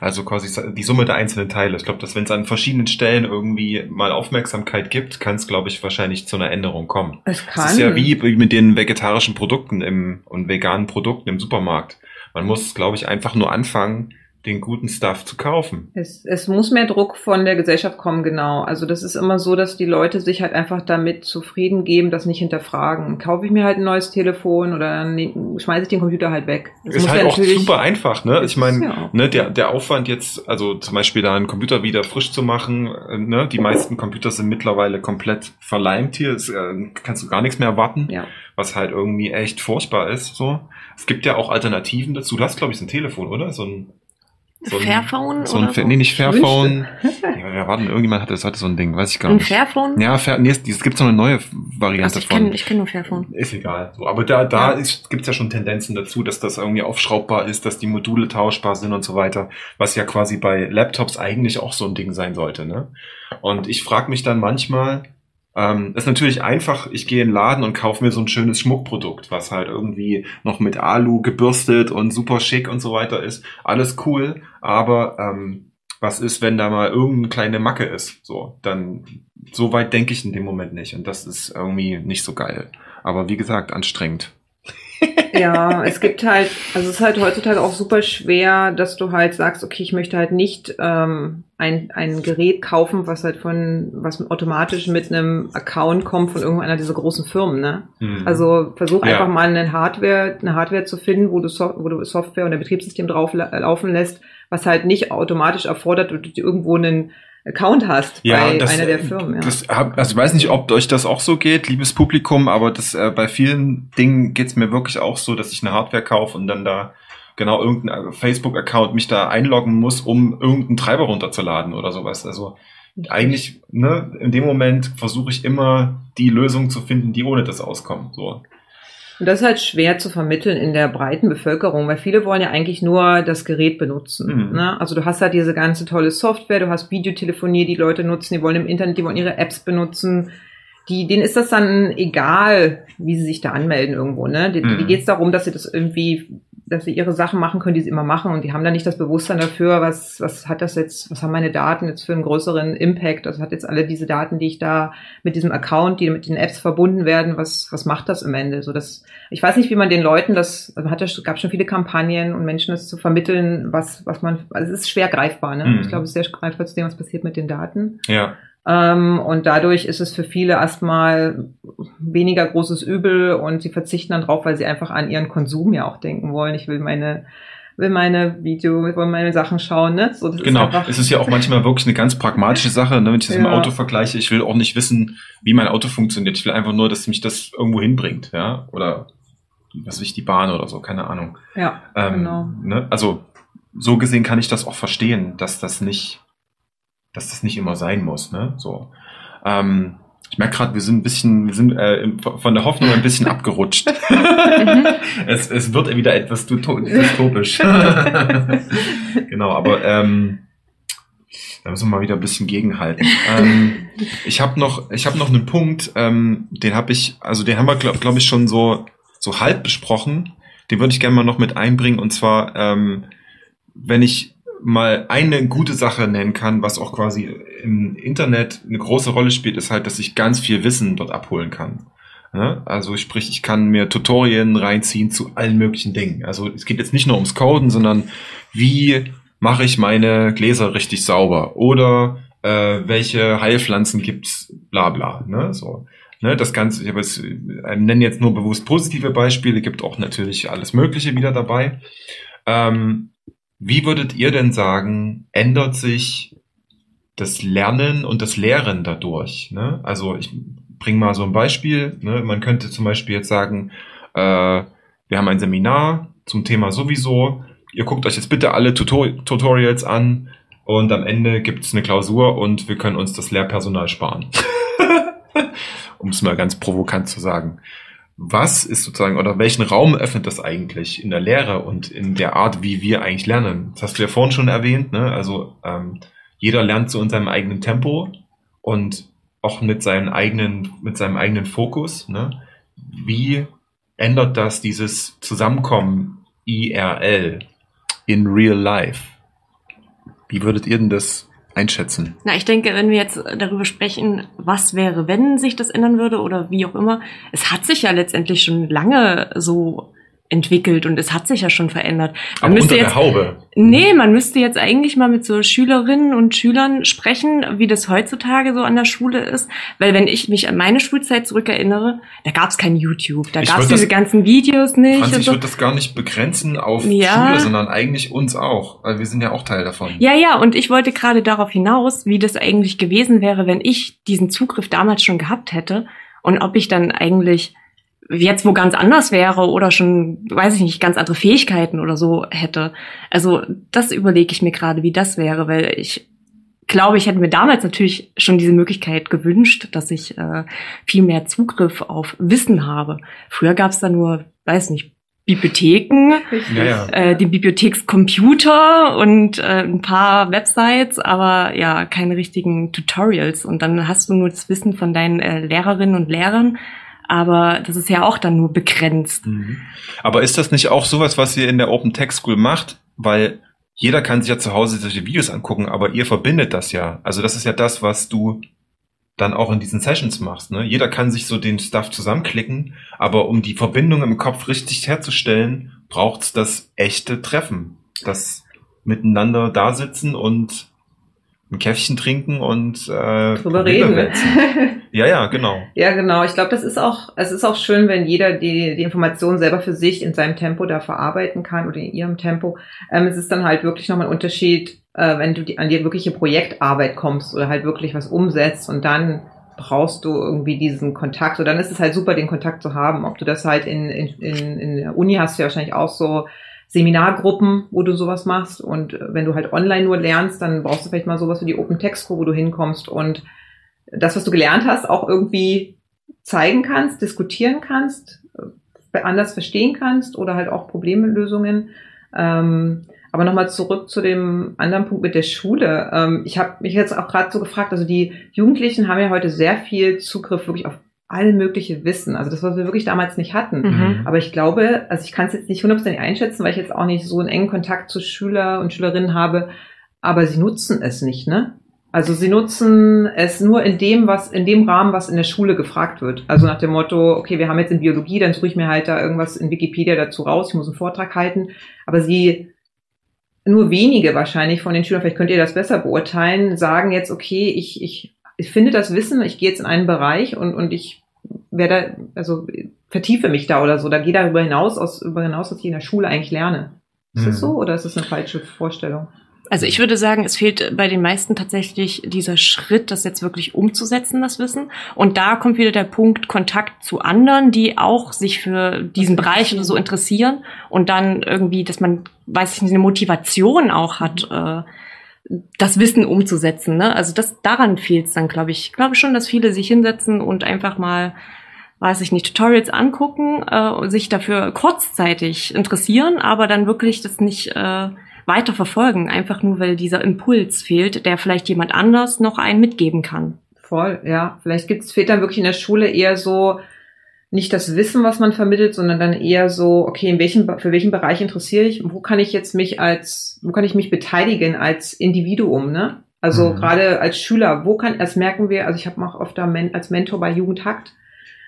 A: also quasi die Summe der einzelnen Teile. Ich glaube, dass wenn es an verschiedenen Stellen irgendwie mal Aufmerksamkeit gibt, kann es, glaube ich, wahrscheinlich zu einer Änderung kommen.
C: Es
A: Das
C: kann.
A: ist ja wie mit den vegetarischen Produkten im, und veganen Produkten im Supermarkt. Man muss, glaube ich, einfach nur anfangen, den guten Stuff zu kaufen.
C: Es, es muss mehr Druck von der Gesellschaft kommen, genau. Also das ist immer so, dass die Leute sich halt einfach damit zufrieden geben, das nicht hinterfragen. Kaufe ich mir halt ein neues Telefon oder ne, schmeiße ich den Computer halt weg. Das
A: ist halt
C: ja
A: auch super einfach, ne? Ich meine,
C: ja
A: ne, der, der Aufwand jetzt, also zum Beispiel da einen Computer wieder frisch zu machen, äh, ne, die meisten Computer sind mittlerweile komplett verleimt hier, es, äh, kannst du gar nichts mehr erwarten,
C: Ja.
A: was halt irgendwie echt furchtbar ist, so. Es gibt ja auch Alternativen dazu. Du hast, glaube ich, so ein Telefon, oder? So ein, so ein
B: Fairphone
A: so ein,
B: oder
A: Fa-
B: so?
A: nee, nicht. Fairphone. ja, ja, warte, irgendjemand hatte, hatte so ein Ding, weiß ich gar
B: Ein
A: nicht.
B: Fairphone?
A: Ja, Fair, nee, es es gibt so eine neue Variante
B: also ich
A: von.
B: kenne ich kenn nur Fairphone.
A: Ist egal. So, aber da, da
B: Ja.
A: ist, gibt's ja schon Tendenzen dazu, dass das irgendwie aufschraubbar ist, dass die Module tauschbar sind und so weiter, was ja quasi bei Laptops eigentlich auch so ein Ding sein sollte. Ne? Und ich frage mich dann manchmal, ähm, ist natürlich einfach, ich gehe in den Laden und kaufe mir so ein schönes Schmuckprodukt, was halt irgendwie noch mit Alu gebürstet und super schick und so weiter ist. Alles cool, aber ähm, was ist, wenn da mal irgendeine kleine Macke ist? So, dann so weit denke ich in dem Moment nicht. Und das ist irgendwie nicht so geil. Aber wie gesagt, anstrengend.
C: Ja, es gibt halt, also es ist halt heutzutage auch super schwer, dass du halt sagst, okay, ich möchte halt nicht ähm, ein, ein Gerät kaufen, was halt von, was automatisch mit einem Account kommt von irgendeiner dieser großen Firmen, ne?
A: Hm.
C: Also versuch
A: Ja.
C: einfach mal eine Hardware, eine Hardware zu finden, wo du, so wo du Software und ein Betriebssystem drauf la laufen lässt, was halt nicht automatisch erfordert, dass du irgendwo einen Account hast bei
A: das,
C: einer der Firmen. Ja.
A: Das hab, also ich weiß nicht, ob euch das auch so geht, liebes Publikum, aber das äh, bei vielen Dingen geht's mir wirklich auch so, dass ich eine Hardware kaufe und dann da genau irgendein Facebook-Account mich da einloggen muss, um irgendeinen Treiber runterzuladen oder sowas. Also eigentlich, ne, in dem Moment versuche ich immer die Lösung zu finden, die ohne das auskommen. So.
C: Und das ist halt schwer zu vermitteln in der breiten Bevölkerung, weil viele wollen ja eigentlich nur das Gerät benutzen.
A: Mhm.
C: Ne? Also du hast halt diese ganze tolle Software, du hast Videotelefonie, die Leute nutzen, die wollen im Internet, die wollen ihre Apps benutzen. Die, denen ist das dann egal, wie sie sich da anmelden irgendwo. Ne? Die,
A: Mhm.
C: die geht es darum, dass sie das irgendwie, dass sie ihre Sachen machen können, die sie immer machen und die haben da nicht das Bewusstsein dafür, was, was hat das jetzt, was haben meine Daten jetzt für einen größeren Impact? Also hat jetzt alle diese Daten, die ich da mit diesem Account, die mit den Apps verbunden werden, was, was macht das im Ende? So das, ich weiß nicht, wie man den Leuten das, also hat ja, gab schon viele Kampagnen und Menschen das zu vermitteln, was, was man, also es ist schwer greifbar, ne?
A: Mhm.
C: Ich glaube, es ist sehr greifbar zu dem, was passiert mit den Daten.
A: Ja.
C: Ähm, und dadurch ist es für viele erstmal weniger großes Übel und sie verzichten dann drauf, weil sie einfach an ihren Konsum ja auch denken wollen. Ich will meine, will meine Video, will meine Sachen schauen, ne? So,
A: Genau,
C: Ist
A: es ist ja auch manchmal wirklich eine ganz pragmatische Sache, ne? wenn ich das
C: Ja.
A: Auto vergleiche. Ich will auch nicht wissen, wie mein Auto funktioniert. Ich will einfach nur, dass mich das irgendwo hinbringt, ja, oder was weiß ich, die Bahn oder so, keine Ahnung.
C: ja,
A: Ähm,
C: genau.
A: ne? Also so gesehen kann ich das auch verstehen, dass das nicht, dass das nicht immer sein muss, ne? So. Ähm, ich merke gerade, wir sind ein bisschen, wir sind äh, von der Hoffnung ein bisschen abgerutscht. es, es wird wieder etwas dysto- dystopisch. genau, aber ähm, da müssen wir mal wieder ein bisschen gegenhalten. Ähm, ich habe noch, ich habe noch einen Punkt, ähm, den habe ich, also den haben wir, glaube glaub ich, schon so so halb besprochen. Den würde ich gerne mal noch mit einbringen und zwar, ähm, wenn ich mal eine gute Sache nennen kann, was auch quasi im Internet eine große Rolle spielt, ist halt, dass ich ganz viel Wissen dort abholen kann. Also sprich, ich kann mir Tutorien reinziehen zu allen möglichen Dingen. Also es geht jetzt nicht nur ums Coden, sondern wie mache ich meine Gläser richtig sauber? Oder äh, welche Heilpflanzen gibt's, bla bla, ne, so. Ne, das Ganze, ich habe es, äh, nenne jetzt nur bewusst positive Beispiele, gibt auch natürlich alles Mögliche wieder dabei. Ähm, wie würdet ihr denn sagen, ändert sich das Lernen und das Lehren dadurch? Ne? Also ich bringe mal so ein Beispiel. Ne? Man könnte zum Beispiel jetzt sagen, äh, wir haben ein Seminar zum Thema sowieso. Ihr guckt euch jetzt bitte alle Tutor Tutorials an und am Ende gibt es eine Klausur und wir können uns das Lehrpersonal sparen. um es mal ganz provokant zu sagen. Was ist sozusagen oder welchen Raum öffnet das eigentlich in der Lehre und in der Art, wie wir eigentlich lernen? Das hast du ja vorhin schon erwähnt, ne? Also ähm, jeder lernt so in seinem eigenen Tempo und auch mit seinem eigenen, mit seinem eigenen Fokus. Ne? Wie ändert das dieses Zusammenkommen IRL in real life? Wie würdet ihr denn das einschätzen?
B: Na, ich denke, wenn wir jetzt darüber sprechen, was wäre, wenn sich das ändern würde oder wie auch immer, es hat sich ja letztendlich schon lange so entwickelt und es hat sich ja schon verändert.
A: Man Aber unter jetzt, der Haube.
B: Nee, man müsste jetzt eigentlich mal mit so Schülerinnen und Schülern sprechen, wie das heutzutage so an der Schule ist. Weil wenn ich mich an meine Schulzeit zurückerinnere, da gab es kein YouTube, da gab es diese ganzen Videos nicht.
A: Franz, ich so. würde das gar nicht begrenzen auf ja. Schule, sondern eigentlich uns auch, weil wir sind ja auch Teil davon.
B: Ja, ja, und ich wollte gerade darauf hinaus, wie das eigentlich gewesen wäre, wenn ich diesen Zugriff damals schon gehabt hätte und ob ich dann eigentlich jetzt wo ganz anders wäre oder schon, weiß ich nicht, ganz andere Fähigkeiten oder so hätte. Also das überlege ich mir gerade, wie das wäre, weil ich glaube, ich hätte mir damals natürlich schon diese Möglichkeit gewünscht, dass ich äh, viel mehr Zugriff auf Wissen habe. Früher gab es da nur, weiß nicht, Bibliotheken, ja, ja. Äh, die Bibliothekscomputer und äh, ein paar Websites, aber ja, keine richtigen Tutorials. Und dann hast du nur das Wissen von deinen äh, Lehrerinnen und Lehrern aber das ist ja auch dann nur begrenzt. Mhm.
A: Aber ist das nicht auch sowas, was ihr in der Open Tech School macht? Weil jeder kann sich ja zu Hause solche Videos angucken, aber ihr verbindet das ja. Also das ist ja das, was du dann auch in diesen Sessions machst. Ne? Jeder kann sich so den Stuff zusammenklicken, aber um die Verbindung im Kopf richtig herzustellen, braucht's das echte Treffen. Das miteinander da sitzen und ein Käffchen trinken und
C: äh, drüber reden.
A: ja, ja, genau.
C: Ja, genau. Ich glaube, das ist auch, es ist auch schön, wenn jeder die, die Informationen selber für sich in seinem Tempo da verarbeiten kann oder in ihrem Tempo. Ähm, es ist dann halt wirklich nochmal ein Unterschied, äh, wenn du die, an die wirkliche Projektarbeit kommst oder halt wirklich was umsetzt und dann brauchst du irgendwie diesen Kontakt. Und dann ist es halt super, den Kontakt zu haben. Ob du das halt in, in, in, in der Uni hast du ja wahrscheinlich auch so Seminargruppen, wo du sowas machst. Und äh, wenn du halt online nur lernst, dann brauchst du vielleicht mal sowas wie die Open Text wo du hinkommst und das, was du gelernt hast, auch irgendwie zeigen kannst, diskutieren kannst, äh, anders verstehen kannst oder halt auch Problemlösungen. Ähm, aber nochmal zurück zu dem anderen Punkt mit der Schule. Ähm, ich habe mich jetzt auch gerade so gefragt, also die Jugendlichen haben ja heute sehr viel Zugriff wirklich auf all mögliche Wissen. Also das, was wir wirklich damals nicht hatten. Mhm. Aber ich glaube, also ich kann es jetzt nicht hundertprozentig einschätzen, weil ich jetzt auch nicht so einen engen Kontakt zu Schüler und Schülerinnen habe, aber sie nutzen es nicht, ne? Also sie nutzen es nur in dem, was, in dem Rahmen, was in der Schule gefragt wird. Also nach dem Motto, okay, wir haben jetzt in Biologie, dann suche ich mir halt da irgendwas in Wikipedia dazu raus, ich muss einen Vortrag halten. Aber sie, nur wenige wahrscheinlich von den Schülern, vielleicht könnt ihr das besser beurteilen, sagen jetzt, okay, ich, ich ich finde das Wissen, ich gehe jetzt in einen Bereich und, und ich werde, also vertiefe mich da oder so, da gehe darüber hinaus, aus, über hinaus, was ich in der Schule eigentlich lerne. Ist mhm. das so oder ist das eine falsche Vorstellung?
B: Also ich würde sagen, es fehlt bei den meisten tatsächlich dieser Schritt, das jetzt wirklich umzusetzen, das Wissen. Und da kommt wieder der Punkt Kontakt zu anderen, die auch sich für diesen Bereich oder so interessieren und dann irgendwie, dass man, weiß ich nicht, eine Motivation auch hat, äh, das Wissen umzusetzen. Ne? Also das daran fehlt es dann, glaube ich. Ich glaube schon, dass viele sich hinsetzen und einfach mal, weiß ich nicht, Tutorials angucken äh, und sich dafür kurzzeitig interessieren, aber dann wirklich das nicht äh, weiter verfolgen, einfach nur weil dieser Impuls fehlt, der vielleicht jemand anders noch einen mitgeben kann.
C: Voll, ja. Vielleicht gibt's fehlt dann wirklich in der Schule eher so nicht das Wissen, was man vermittelt, sondern dann eher so, okay, in welchem, für welchen Bereich interessiere ich, wo kann ich jetzt mich als, wo kann ich mich beteiligen als Individuum, ne? Also mhm. gerade als Schüler, wo kann, das merken wir, also ich habe auch oft da als Mentor bei Jugendhakt,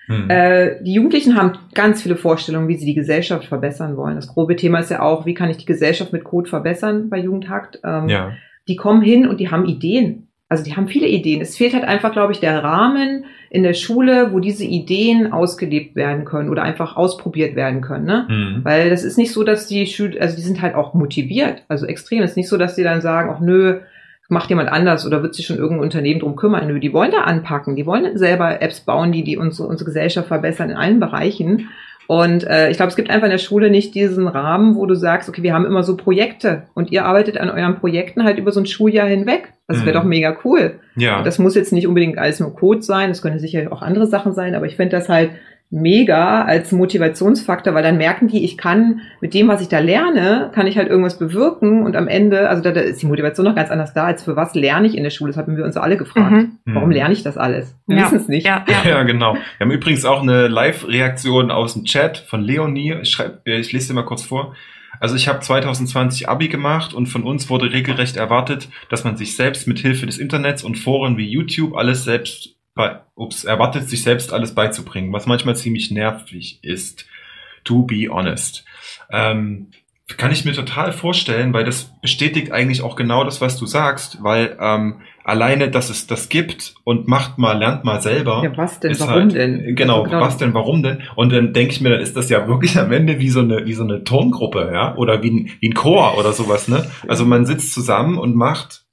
C: mhm. äh, die Jugendlichen haben ganz viele Vorstellungen, wie sie die Gesellschaft verbessern wollen. Das grobe Thema ist ja auch, wie kann ich die Gesellschaft mit Code verbessern bei Jugendhakt. Ähm, ja. Die kommen hin und die haben Ideen Also die haben viele Ideen. Es fehlt halt einfach, glaube ich, der Rahmen in der Schule, wo diese Ideen ausgelebt werden können oder einfach ausprobiert werden können. Ne? Mhm. Weil das ist nicht so, dass die Schüler, also die sind halt auch motiviert, also extrem. Es ist nicht so, dass die dann sagen, ach nö, macht jemand anders oder wird sich schon irgendein Unternehmen drum kümmern. Nö, die wollen da anpacken. Die wollen selber Apps bauen, die, die unsere, unsere Gesellschaft verbessern in allen Bereichen. Und äh, ich glaube, es gibt einfach in der Schule nicht diesen Rahmen, wo du sagst, okay, wir haben immer so Projekte und ihr arbeitet an euren Projekten halt über so ein Schuljahr hinweg. Das wäre mhm. doch mega cool. Ja. Das muss jetzt nicht unbedingt alles nur Code sein, das können sicher auch andere Sachen sein, aber ich finde das halt mega als Motivationsfaktor, weil dann merken die, ich kann mit dem, was ich da lerne, kann ich halt irgendwas bewirken und am Ende, also da, da ist die Motivation noch ganz anders da, als für was lerne ich in der Schule. Das haben wir uns alle gefragt. Mhm. Warum lerne ich das alles? Wir ja. wissen es nicht.
A: Ja, ja. ja, genau. Wir haben übrigens auch eine Live-Reaktion aus dem Chat von Leonie. Ich, schreib, ich lese dir mal kurz vor. Also ich habe 2020 Abi gemacht und von uns wurde regelrecht erwartet, dass man sich selbst mit Hilfe des Internets und Foren wie YouTube alles selbst bei, ups, erwartet, sich selbst alles beizubringen, was manchmal ziemlich nervig ist. To be honest. Ähm, kann ich mir total vorstellen, weil das bestätigt eigentlich auch genau das, was du sagst, weil ähm, alleine, dass es das gibt und macht mal, lernt mal selber.
C: Ja, was denn, warum halt,
A: denn? Genau, also, genau, was denn, warum denn? Und dann denke ich mir, dann ist das ja wirklich am Ende wie so eine, wie so eine Turngruppe, ja, oder wie ein, wie ein Chor oder sowas, ne? Also man sitzt zusammen und macht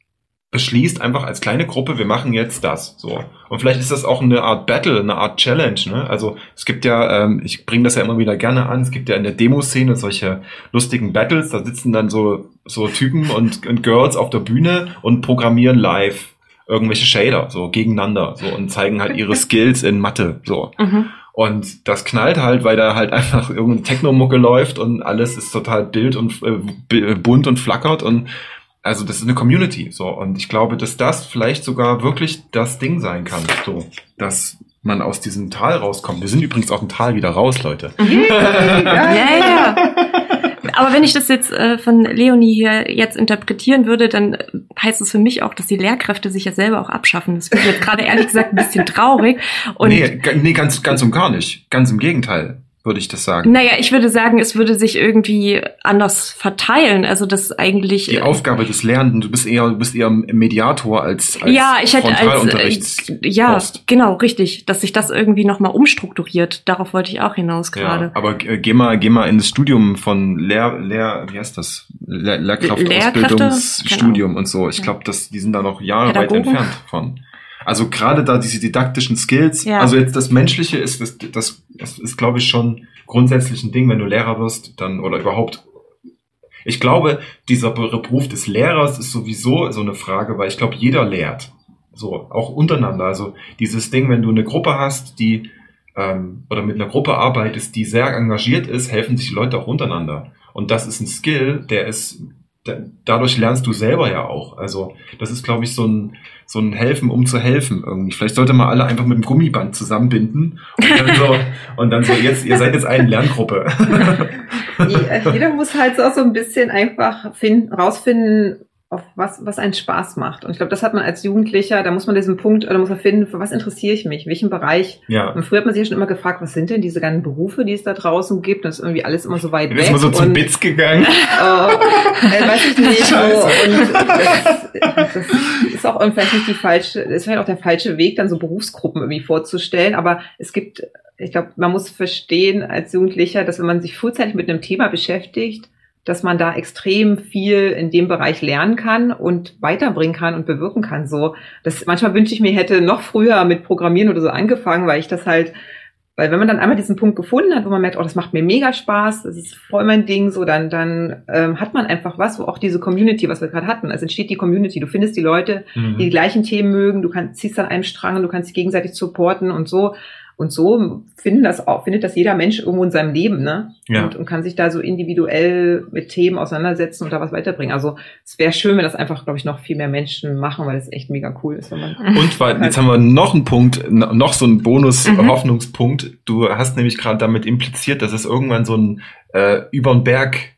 A: beschließt einfach als kleine Gruppe, wir machen jetzt das. So. Und vielleicht ist das auch eine Art Battle, eine Art Challenge. Ne? Also es gibt ja, ähm, ich bringe das ja immer wieder gerne an, es gibt ja in der Demoszene solche lustigen Battles, da sitzen dann so, so Typen und, und Girls auf der Bühne und programmieren live irgendwelche Shader so gegeneinander so und zeigen halt ihre Skills in Mathe so. Mhm. Und das knallt halt, weil da halt einfach irgendeine Technomucke läuft und alles ist total bild und äh, bunt und flackert und also das ist eine Community, so. Und ich glaube, dass das vielleicht sogar wirklich das Ding sein kann, so. Dass man aus diesem Tal rauskommt. Wir sind übrigens auch im Tal wieder raus, Leute.
B: ja, ja. Aber wenn ich das jetzt äh, von Leonie hier jetzt interpretieren würde, dann heißt es für mich auch, dass die Lehrkräfte sich ja selber auch abschaffen. Das wird jetzt gerade ehrlich gesagt ein bisschen traurig.
A: Und nee, nee, ganz, ganz und gar nicht. Ganz im Gegenteil würde ich das sagen.
B: Naja, ich würde sagen, es würde sich irgendwie anders verteilen. Also das eigentlich.
A: Die Aufgabe des Lernenden, du bist eher, du bist eher Mediator als, als
B: ja, ich hätte als, äh, ja, Post. genau, richtig, dass sich das irgendwie nochmal umstrukturiert. Darauf wollte ich auch hinaus gerade.
A: Ja, aber äh, geh mal, geh mal ins Studium von Lehr, Lehr, wie heißt das? Lehr, Lehrkraftausbildungsstudium und so. Ich glaube, dass die sind da noch Jahre Pädagogen. weit entfernt von. Also gerade da diese didaktischen Skills, ja. also jetzt das Menschliche ist, das, das, das ist, glaube ich, schon grundsätzlich ein Ding, wenn du Lehrer wirst, dann oder überhaupt. Ich glaube, dieser Beruf des Lehrers ist sowieso so eine Frage, weil ich glaube, jeder lehrt. So, auch untereinander. Also dieses Ding, wenn du eine Gruppe hast, die ähm, oder mit einer Gruppe arbeitest, die sehr engagiert ist, helfen sich die Leute auch untereinander. Und das ist ein Skill, der ist, dadurch lernst du selber ja auch. Also das ist, glaube ich, so ein, so ein Helfen, um zu helfen irgendwie. Vielleicht sollte man alle einfach mit einem Gummiband zusammenbinden und dann so, und dann so jetzt, ihr seid jetzt eine Lerngruppe.
C: Jeder muss halt so, so ein bisschen einfach finden, rausfinden, auf was, was einen Spaß macht. Und ich glaube, das hat man als Jugendlicher, da muss man diesen Punkt, oder muss man finden, für was interessiere ich mich, welchen Bereich. Ja. Und früher hat man sich ja schon immer gefragt, was sind denn diese ganzen Berufe, die es da draußen gibt? Das ist irgendwie alles immer so weit
A: weg. Ist man so zum Bits gegangen?
C: Äh, äh, weiß ich nicht. So. Und das, das ist auch vielleicht nicht die falsche, ist vielleicht auch der falsche Weg, dann so Berufsgruppen irgendwie vorzustellen. Aber es gibt, ich glaube, man muss verstehen als Jugendlicher, dass wenn man sich frühzeitig mit einem Thema beschäftigt, dass man da extrem viel in dem Bereich lernen kann und weiterbringen kann und bewirken kann. So, das manchmal wünsche ich mir hätte noch früher mit Programmieren oder so angefangen, weil ich das halt, weil wenn man dann einmal diesen Punkt gefunden hat, wo man merkt, oh, das macht mir mega Spaß, das ist voll mein Ding, so dann dann ähm, hat man einfach was, wo auch diese Community, was wir gerade hatten, also entsteht die Community. Du findest die Leute, mhm. die die gleichen Themen mögen, du kannst ziehst an einem Strang, du kannst dich gegenseitig supporten und so. Und so finden das auch, findet das jeder Mensch irgendwo in seinem Leben, ne? Ja. Und, und kann sich da so individuell mit Themen auseinandersetzen und da was weiterbringen. Also es wäre schön, wenn das einfach, glaube ich, noch viel mehr Menschen machen, weil es echt mega cool ist. Wenn man
A: und weil, jetzt haben wir noch einen Punkt, noch so einen Bonus-Hoffnungspunkt. Mhm. Du hast nämlich gerade damit impliziert, dass es irgendwann so ein äh, über den Berg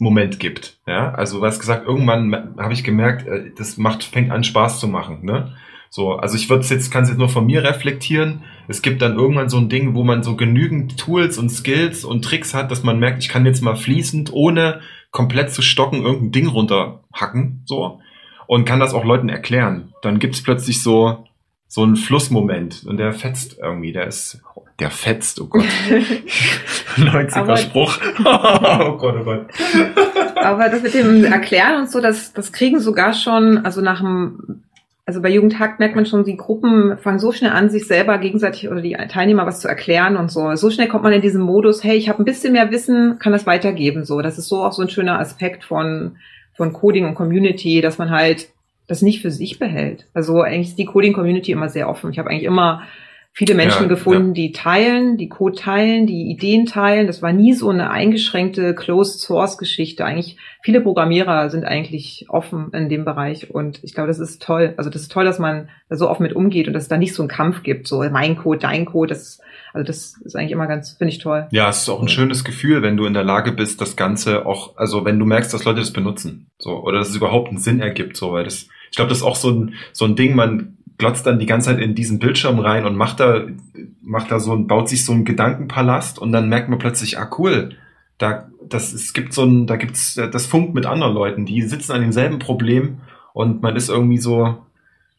A: Moment gibt. Ja, also du hast gesagt, irgendwann habe ich gemerkt, äh, das macht, fängt an Spaß zu machen. Ne? So, also ich würde jetzt, kann es jetzt nur von mir reflektieren. Es gibt dann irgendwann so ein Ding, wo man so genügend Tools und Skills und Tricks hat, dass man merkt, ich kann jetzt mal fließend, ohne komplett zu stocken, irgendein Ding runterhacken. So. und kann das auch Leuten erklären. Dann gibt's plötzlich so, so einen Flussmoment und der fetzt irgendwie, der ist, der fetzt, oh Gott. 90er
C: Aber-
A: Spruch. oh Gott, oh Gott.
C: Aber das mit dem Erklären und so, das, das kriegen sogar schon, also nach dem, also bei Jugendhack merkt man schon, die Gruppen fangen so schnell an, sich selber gegenseitig oder die Teilnehmer was zu erklären und so. So schnell kommt man in diesen Modus, hey, ich habe ein bisschen mehr Wissen, kann das weitergeben. So, das ist so auch so ein schöner Aspekt von, von Coding und Community, dass man halt das nicht für sich behält. Also eigentlich ist die Coding-Community immer sehr offen. Ich habe eigentlich immer viele Menschen
A: Ja,
C: gefunden, die teilen, die Code teilen, die Ideen teilen. Das war nie so eine eingeschränkte Closed-Source-Geschichte. Eigentlich viele Programmierer sind eigentlich offen in dem Bereich und ich glaube, das ist toll. Also das ist toll, dass man da so offen mit umgeht und dass es da nicht so einen Kampf gibt, so mein Code, dein Code. Das, also das ist eigentlich immer ganz, finde ich toll.
A: Ja, es ist auch ein schönes Gefühl, wenn du in der Lage bist, das Ganze auch, also wenn du merkst, dass Leute das benutzen, so, oder dass es überhaupt einen Sinn ergibt, so, weil das, ich glaube, das ist auch so ein, so ein Ding, man glotzt dann die ganze Zeit in diesen Bildschirm rein und macht da, macht da so ein, baut sich so einen Gedankenpalast und dann merkt man plötzlich, ah, cool, da, das, es gibt so ein, da gibt's, das funkt mit anderen Leuten, die sitzen an demselben Problem und man ist irgendwie so,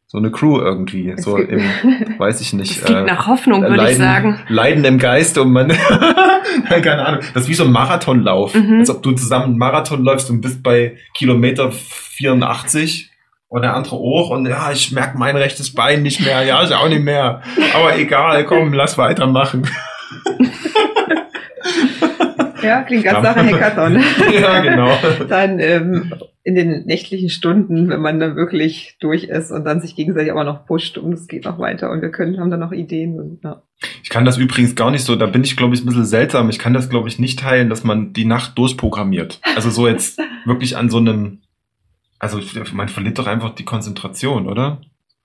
A: so eine Crew irgendwie,
C: Es
A: so
C: gibt-
A: im, weiß ich nicht.
B: Klingt
A: äh,
B: nach Hoffnung, würde ich sagen.
A: Leiden im Geist und man, keine Ahnung, das ist wie so ein Marathonlauf.
B: Mhm.
A: Als ob du zusammen einen Marathon läufst und bist bei Kilometer 84 und der andere auch und ja, ich merke mein rechtes Bein nicht mehr, ja, ich auch nicht mehr. Aber egal, komm, lass weitermachen.
C: Ja, klingt ganz nach Hackathon.
A: ja, genau.
C: dann ähm, in den nächtlichen Stunden, wenn man dann wirklich durch ist und dann sich gegenseitig aber noch pusht und es geht noch weiter und wir können, haben dann noch Ideen. Und, ja.
A: Ich kann das übrigens gar nicht so, da bin ich, glaube ich, ein bisschen seltsam. Ich kann das, glaube ich, nicht teilen, dass man die Nacht durchprogrammiert. Also so jetzt wirklich an so einem, also man verliert doch einfach die Konzentration, oder?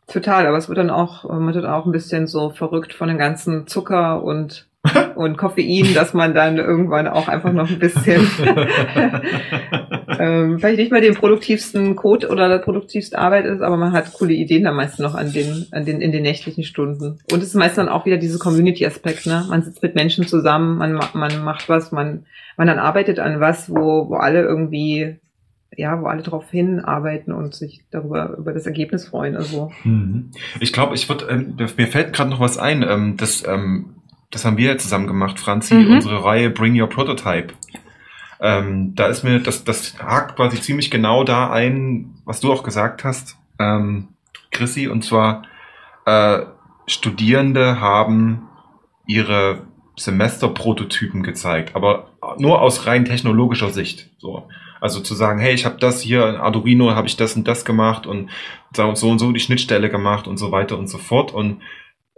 C: Total, aber es wird dann auch, man wird dann auch ein bisschen so verrückt von dem ganzen Zucker und, und Koffein, dass man dann irgendwann auch einfach noch ein bisschen ähm, vielleicht nicht mehr den produktivsten Code oder der produktivste Arbeit ist, aber man hat coole Ideen dann meistens noch an den, an den, in den nächtlichen Stunden. Und es ist meist dann auch wieder diese Community-Aspekt, ne? Man sitzt mit Menschen zusammen, man, ma- man macht was, man, man dann arbeitet an was, wo, wo alle irgendwie, ja, wo alle drauf hinarbeiten und sich darüber, über das Ergebnis freuen. Also,
A: Mhm. Ich glaube, ich würde, ähm, mir fällt gerade noch was ein. Ähm, das, ähm, das haben wir ja zusammen gemacht, Franzi,
B: Mhm.
A: unsere Reihe Bring Your Prototype. Ähm, da ist mir, das, das hakt quasi ziemlich genau da ein, was du auch gesagt hast, ähm, Chrissy, und zwar äh, Studierende haben ihre Semesterprototypen gezeigt, aber nur aus rein technologischer Sicht. So. Also zu sagen, hey, ich habe das hier, in Arduino habe ich das und das gemacht und so und so die Schnittstelle gemacht und so weiter und so fort. Und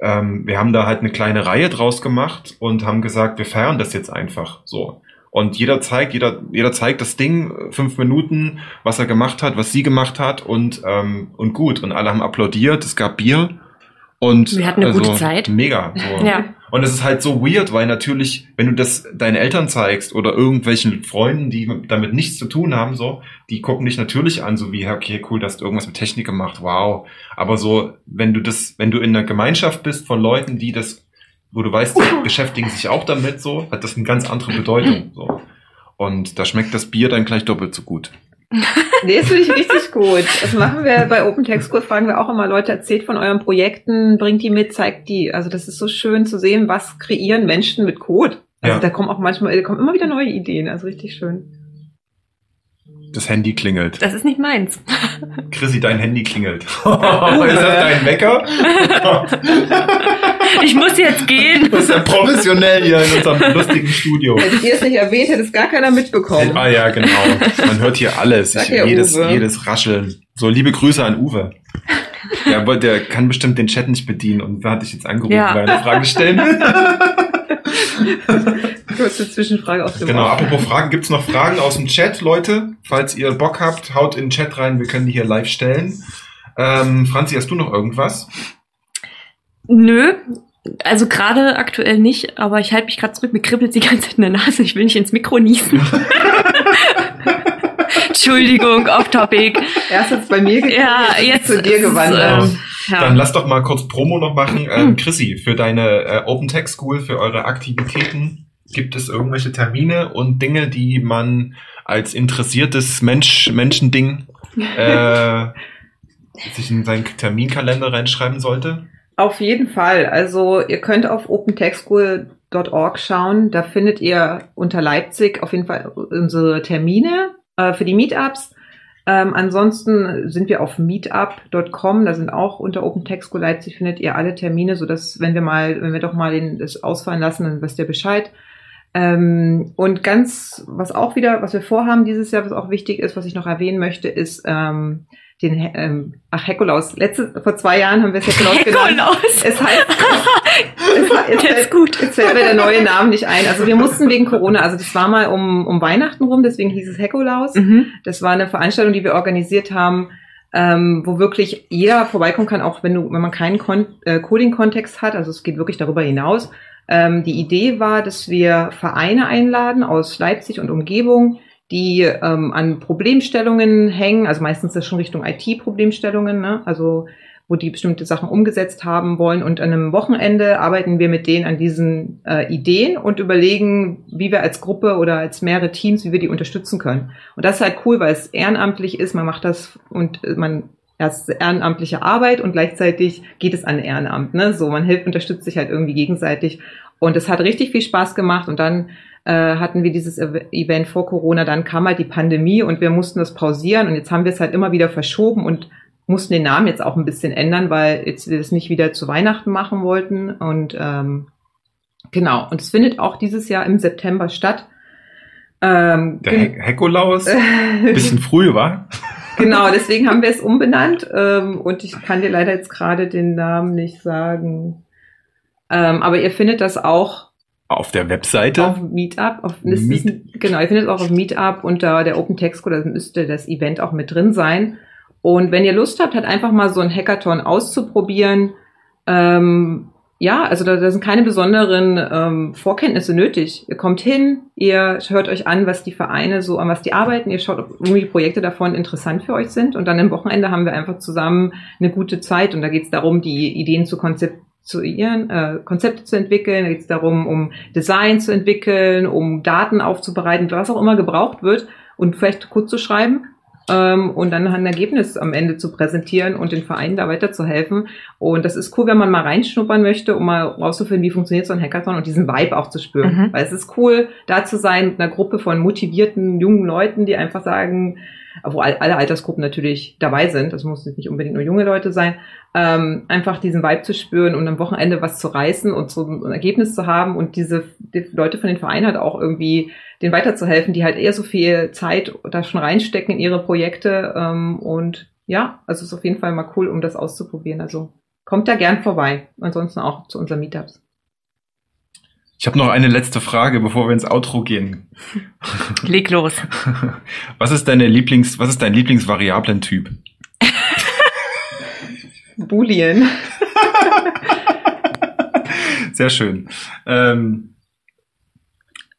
A: ähm, wir haben da halt eine kleine Reihe draus gemacht und haben gesagt, wir feiern das jetzt einfach so. Und jeder zeigt, jeder, jeder zeigt das Ding, äh, fünf Minuten, was er gemacht hat, was sie gemacht hat und, ähm, und gut. Und alle haben applaudiert, es gab Bier. Und
B: Wir hatten eine
A: also,
B: gute Zeit.
A: Mega. So.
B: Ja.
A: Und es ist halt so weird, weil natürlich, wenn du das deinen Eltern zeigst oder irgendwelchen Freunden, die damit nichts zu tun haben, so, die gucken dich natürlich an, so wie, okay, cool, dass du irgendwas mit Technik gemacht, wow. Aber so, wenn du das, wenn du in einer Gemeinschaft bist von Leuten, die das, wo du weißt, die beschäftigen sich auch damit, so, hat das eine ganz andere Bedeutung, so. Und da schmeckt das Bier dann gleich doppelt so gut.
C: Nee, das finde ich richtig gut. Das machen wir bei Open Text School, fragen wir auch immer Leute, erzählt von euren Projekten, bringt die mit, zeigt die. Also das ist so schön zu sehen, was kreieren Menschen mit Code. Also
A: Ja.
C: da kommen auch manchmal, da kommen immer wieder neue Ideen, also richtig schön.
A: Das Handy klingelt.
B: Das ist nicht meins.
A: Chrissy, dein Handy klingelt. ist das dein Wecker?
B: Ich muss jetzt gehen.
A: Das ist ja professionell hier in unserem lustigen Studio.
C: Hättet ihr es nicht erwähnt, hätte es gar keiner mitbekommen.
A: Ah ja, genau. Man hört hier alles. Ich,
C: ja,
A: jedes,
C: Uwe.
A: jedes Rascheln. So, liebe Grüße an Uwe. Ja, aber der kann bestimmt den Chat nicht bedienen und wer hat dich jetzt angerufen,
B: Ja.
A: weil er eine Frage stellen will?
C: Kurze Zwischenfrage aus dem
A: Genau, apropos Fragen, gibt's noch Fragen aus dem Chat, Leute? Falls ihr Bock habt, haut in den Chat rein, wir können die hier live stellen. Ähm, Franzi, hast du noch irgendwas?
B: Nö. Also gerade aktuell nicht, aber ich halte mich gerade zurück. Mir kribbelt die ganze Zeit in der Nase. Ich will nicht ins Mikro niesen. Entschuldigung, off topic.
C: Erst hat's bei mir gekriegt,
B: Ja, jetzt
C: zu dir gewandert.
B: ähm,
A: Dann
B: ja.
A: lass doch mal kurz Promo noch machen. Ähm, Chrissy, für deine äh, Open Tech School, für eure Aktivitäten, gibt es irgendwelche Termine und Dinge, die man als interessiertes Mensch, Menschending äh, sich in seinen Terminkalender reinschreiben sollte?
C: Auf jeden Fall. Also ihr könnt auf opentechschool.org schauen. Da findet ihr unter Leipzig auf jeden Fall unsere Termine äh, für die Meetups. Ähm, ansonsten sind wir auf meetup.com, da sind auch unter Open Tech School Leipzig findet ihr alle Termine, so dass wenn wir mal, wenn wir doch mal den, das ausfallen lassen, dann wisst ihr Bescheid. Ähm, und ganz, was auch wieder, was wir vorhaben dieses Jahr, was auch wichtig ist, was ich noch erwähnen möchte, ist ähm, den, ähm, ach, Hekolaus. Letzte, vor zwei Jahren haben wir es Hekolaus genannt.
B: Hekolaus.
C: Es heißt, es, es,
B: ist gut.
C: Jetzt fällt mir der neue Name nicht ein. Also wir mussten wegen Corona, also das war mal um, um Weihnachten rum, deswegen hieß es Hekolaus.
B: Mhm.
C: Das war eine Veranstaltung, die wir organisiert haben, ähm, wo wirklich jeder vorbeikommen kann, auch wenn du, wenn man keinen Kon äh, Coding-Kontext hat. Also es geht wirklich darüber hinaus. Ähm, die Idee war, dass wir Vereine einladen aus Leipzig und Umgebung, die ähm, an Problemstellungen hängen, also meistens ist das schon Richtung IT-Problemstellungen, ne? also wo die bestimmte Sachen umgesetzt haben wollen. Und an einem Wochenende arbeiten wir mit denen an diesen äh, Ideen und überlegen, wie wir als Gruppe oder als mehrere Teams, wie wir die unterstützen können. Und das ist halt cool, weil es ehrenamtlich ist, man macht das und man erst ehrenamtliche Arbeit und gleichzeitig geht es an Ehrenamt. Ne? So, man hilft, unterstützt sich halt irgendwie gegenseitig. Und es hat richtig viel Spaß gemacht. Und dann äh, hatten wir dieses Event vor Corona, dann kam halt die Pandemie und wir mussten das pausieren. Und jetzt haben wir es halt immer wieder verschoben und mussten den Namen jetzt auch ein bisschen ändern, weil jetzt wir das nicht wieder zu Weihnachten machen wollten. Und ähm, genau, und es findet auch dieses Jahr im September statt. Ähm,
A: Der He Hekolaus? Bisschen früh, war?
C: genau, deswegen haben wir es umbenannt. Ähm, und ich kann dir leider jetzt gerade den Namen nicht sagen. Ähm, aber ihr findet das auch
A: auf der Webseite?
C: Auf Meetup. Auf, Meet ist, genau, ihr findet es auch auf Meetup unter der Open Text Code, da müsste das Event auch mit drin sein. Und wenn ihr Lust habt, halt einfach mal so ein Hackathon auszuprobieren, ähm, ja, also da, da sind keine besonderen ähm, Vorkenntnisse nötig. Ihr kommt hin, ihr hört euch an, was die Vereine so, an was die arbeiten, ihr schaut, ob irgendwie Projekte davon interessant für euch sind und dann am Wochenende haben wir einfach zusammen eine gute Zeit und da geht es darum, die Ideen zu konzeptieren, äh, Konzepte zu entwickeln, da geht es darum, um Design zu entwickeln, um Daten aufzubereiten, was auch immer gebraucht wird und vielleicht kurz zu schreiben ähm, und dann ein Ergebnis am Ende zu präsentieren und den Vereinen da weiterzuhelfen. Und das ist cool, wenn man mal reinschnuppern möchte, um mal rauszufinden, wie funktioniert so ein Hackathon und diesen Vibe auch zu spüren. Mhm. Weil es ist cool, da zu sein mit einer Gruppe von motivierten jungen Leuten, die einfach sagen, wo alle Altersgruppen natürlich dabei sind, das muss nicht unbedingt nur junge Leute sein, ähm, einfach diesen Vibe zu spüren und am Wochenende was zu reißen und so ein Ergebnis zu haben und diese die Leute von den Vereinen halt auch irgendwie denen weiterzuhelfen, die halt eher so viel Zeit da schon reinstecken in ihre Projekte ähm, und ja, also ist auf jeden Fall mal cool, um das auszuprobieren. Also kommt da gern vorbei. Ansonsten auch zu unseren Meetups.
A: Ich habe noch eine letzte Frage, bevor wir ins Outro gehen.
B: Leg los.
A: Was ist deine Lieblings, was ist dein Lieblingsvariablen-Typ?
C: Boolean.
A: Sehr schön. Ähm,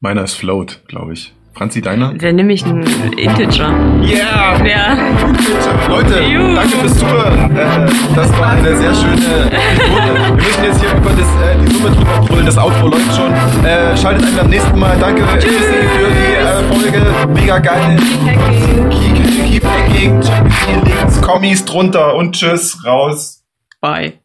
A: meiner ist Float, glaube ich. Franzi, deiner?
B: Dann nehme ich einen Integer.
A: Yeah!
B: Ja.
A: Leute,
B: Juhu.
A: danke fürs Zuhören. Äh, das war eine sehr schöne Episode. Wir müssen jetzt hier über das, äh, die Summe drüber brüllen. Das Outro läuft schon. Äh, schaltet ein beim nächsten Mal. Danke Tschüss. für die äh, Folge. Mega geil. Keep hacking. Check die Links, Kommis drunter und tschüss. Raus.
B: Bye.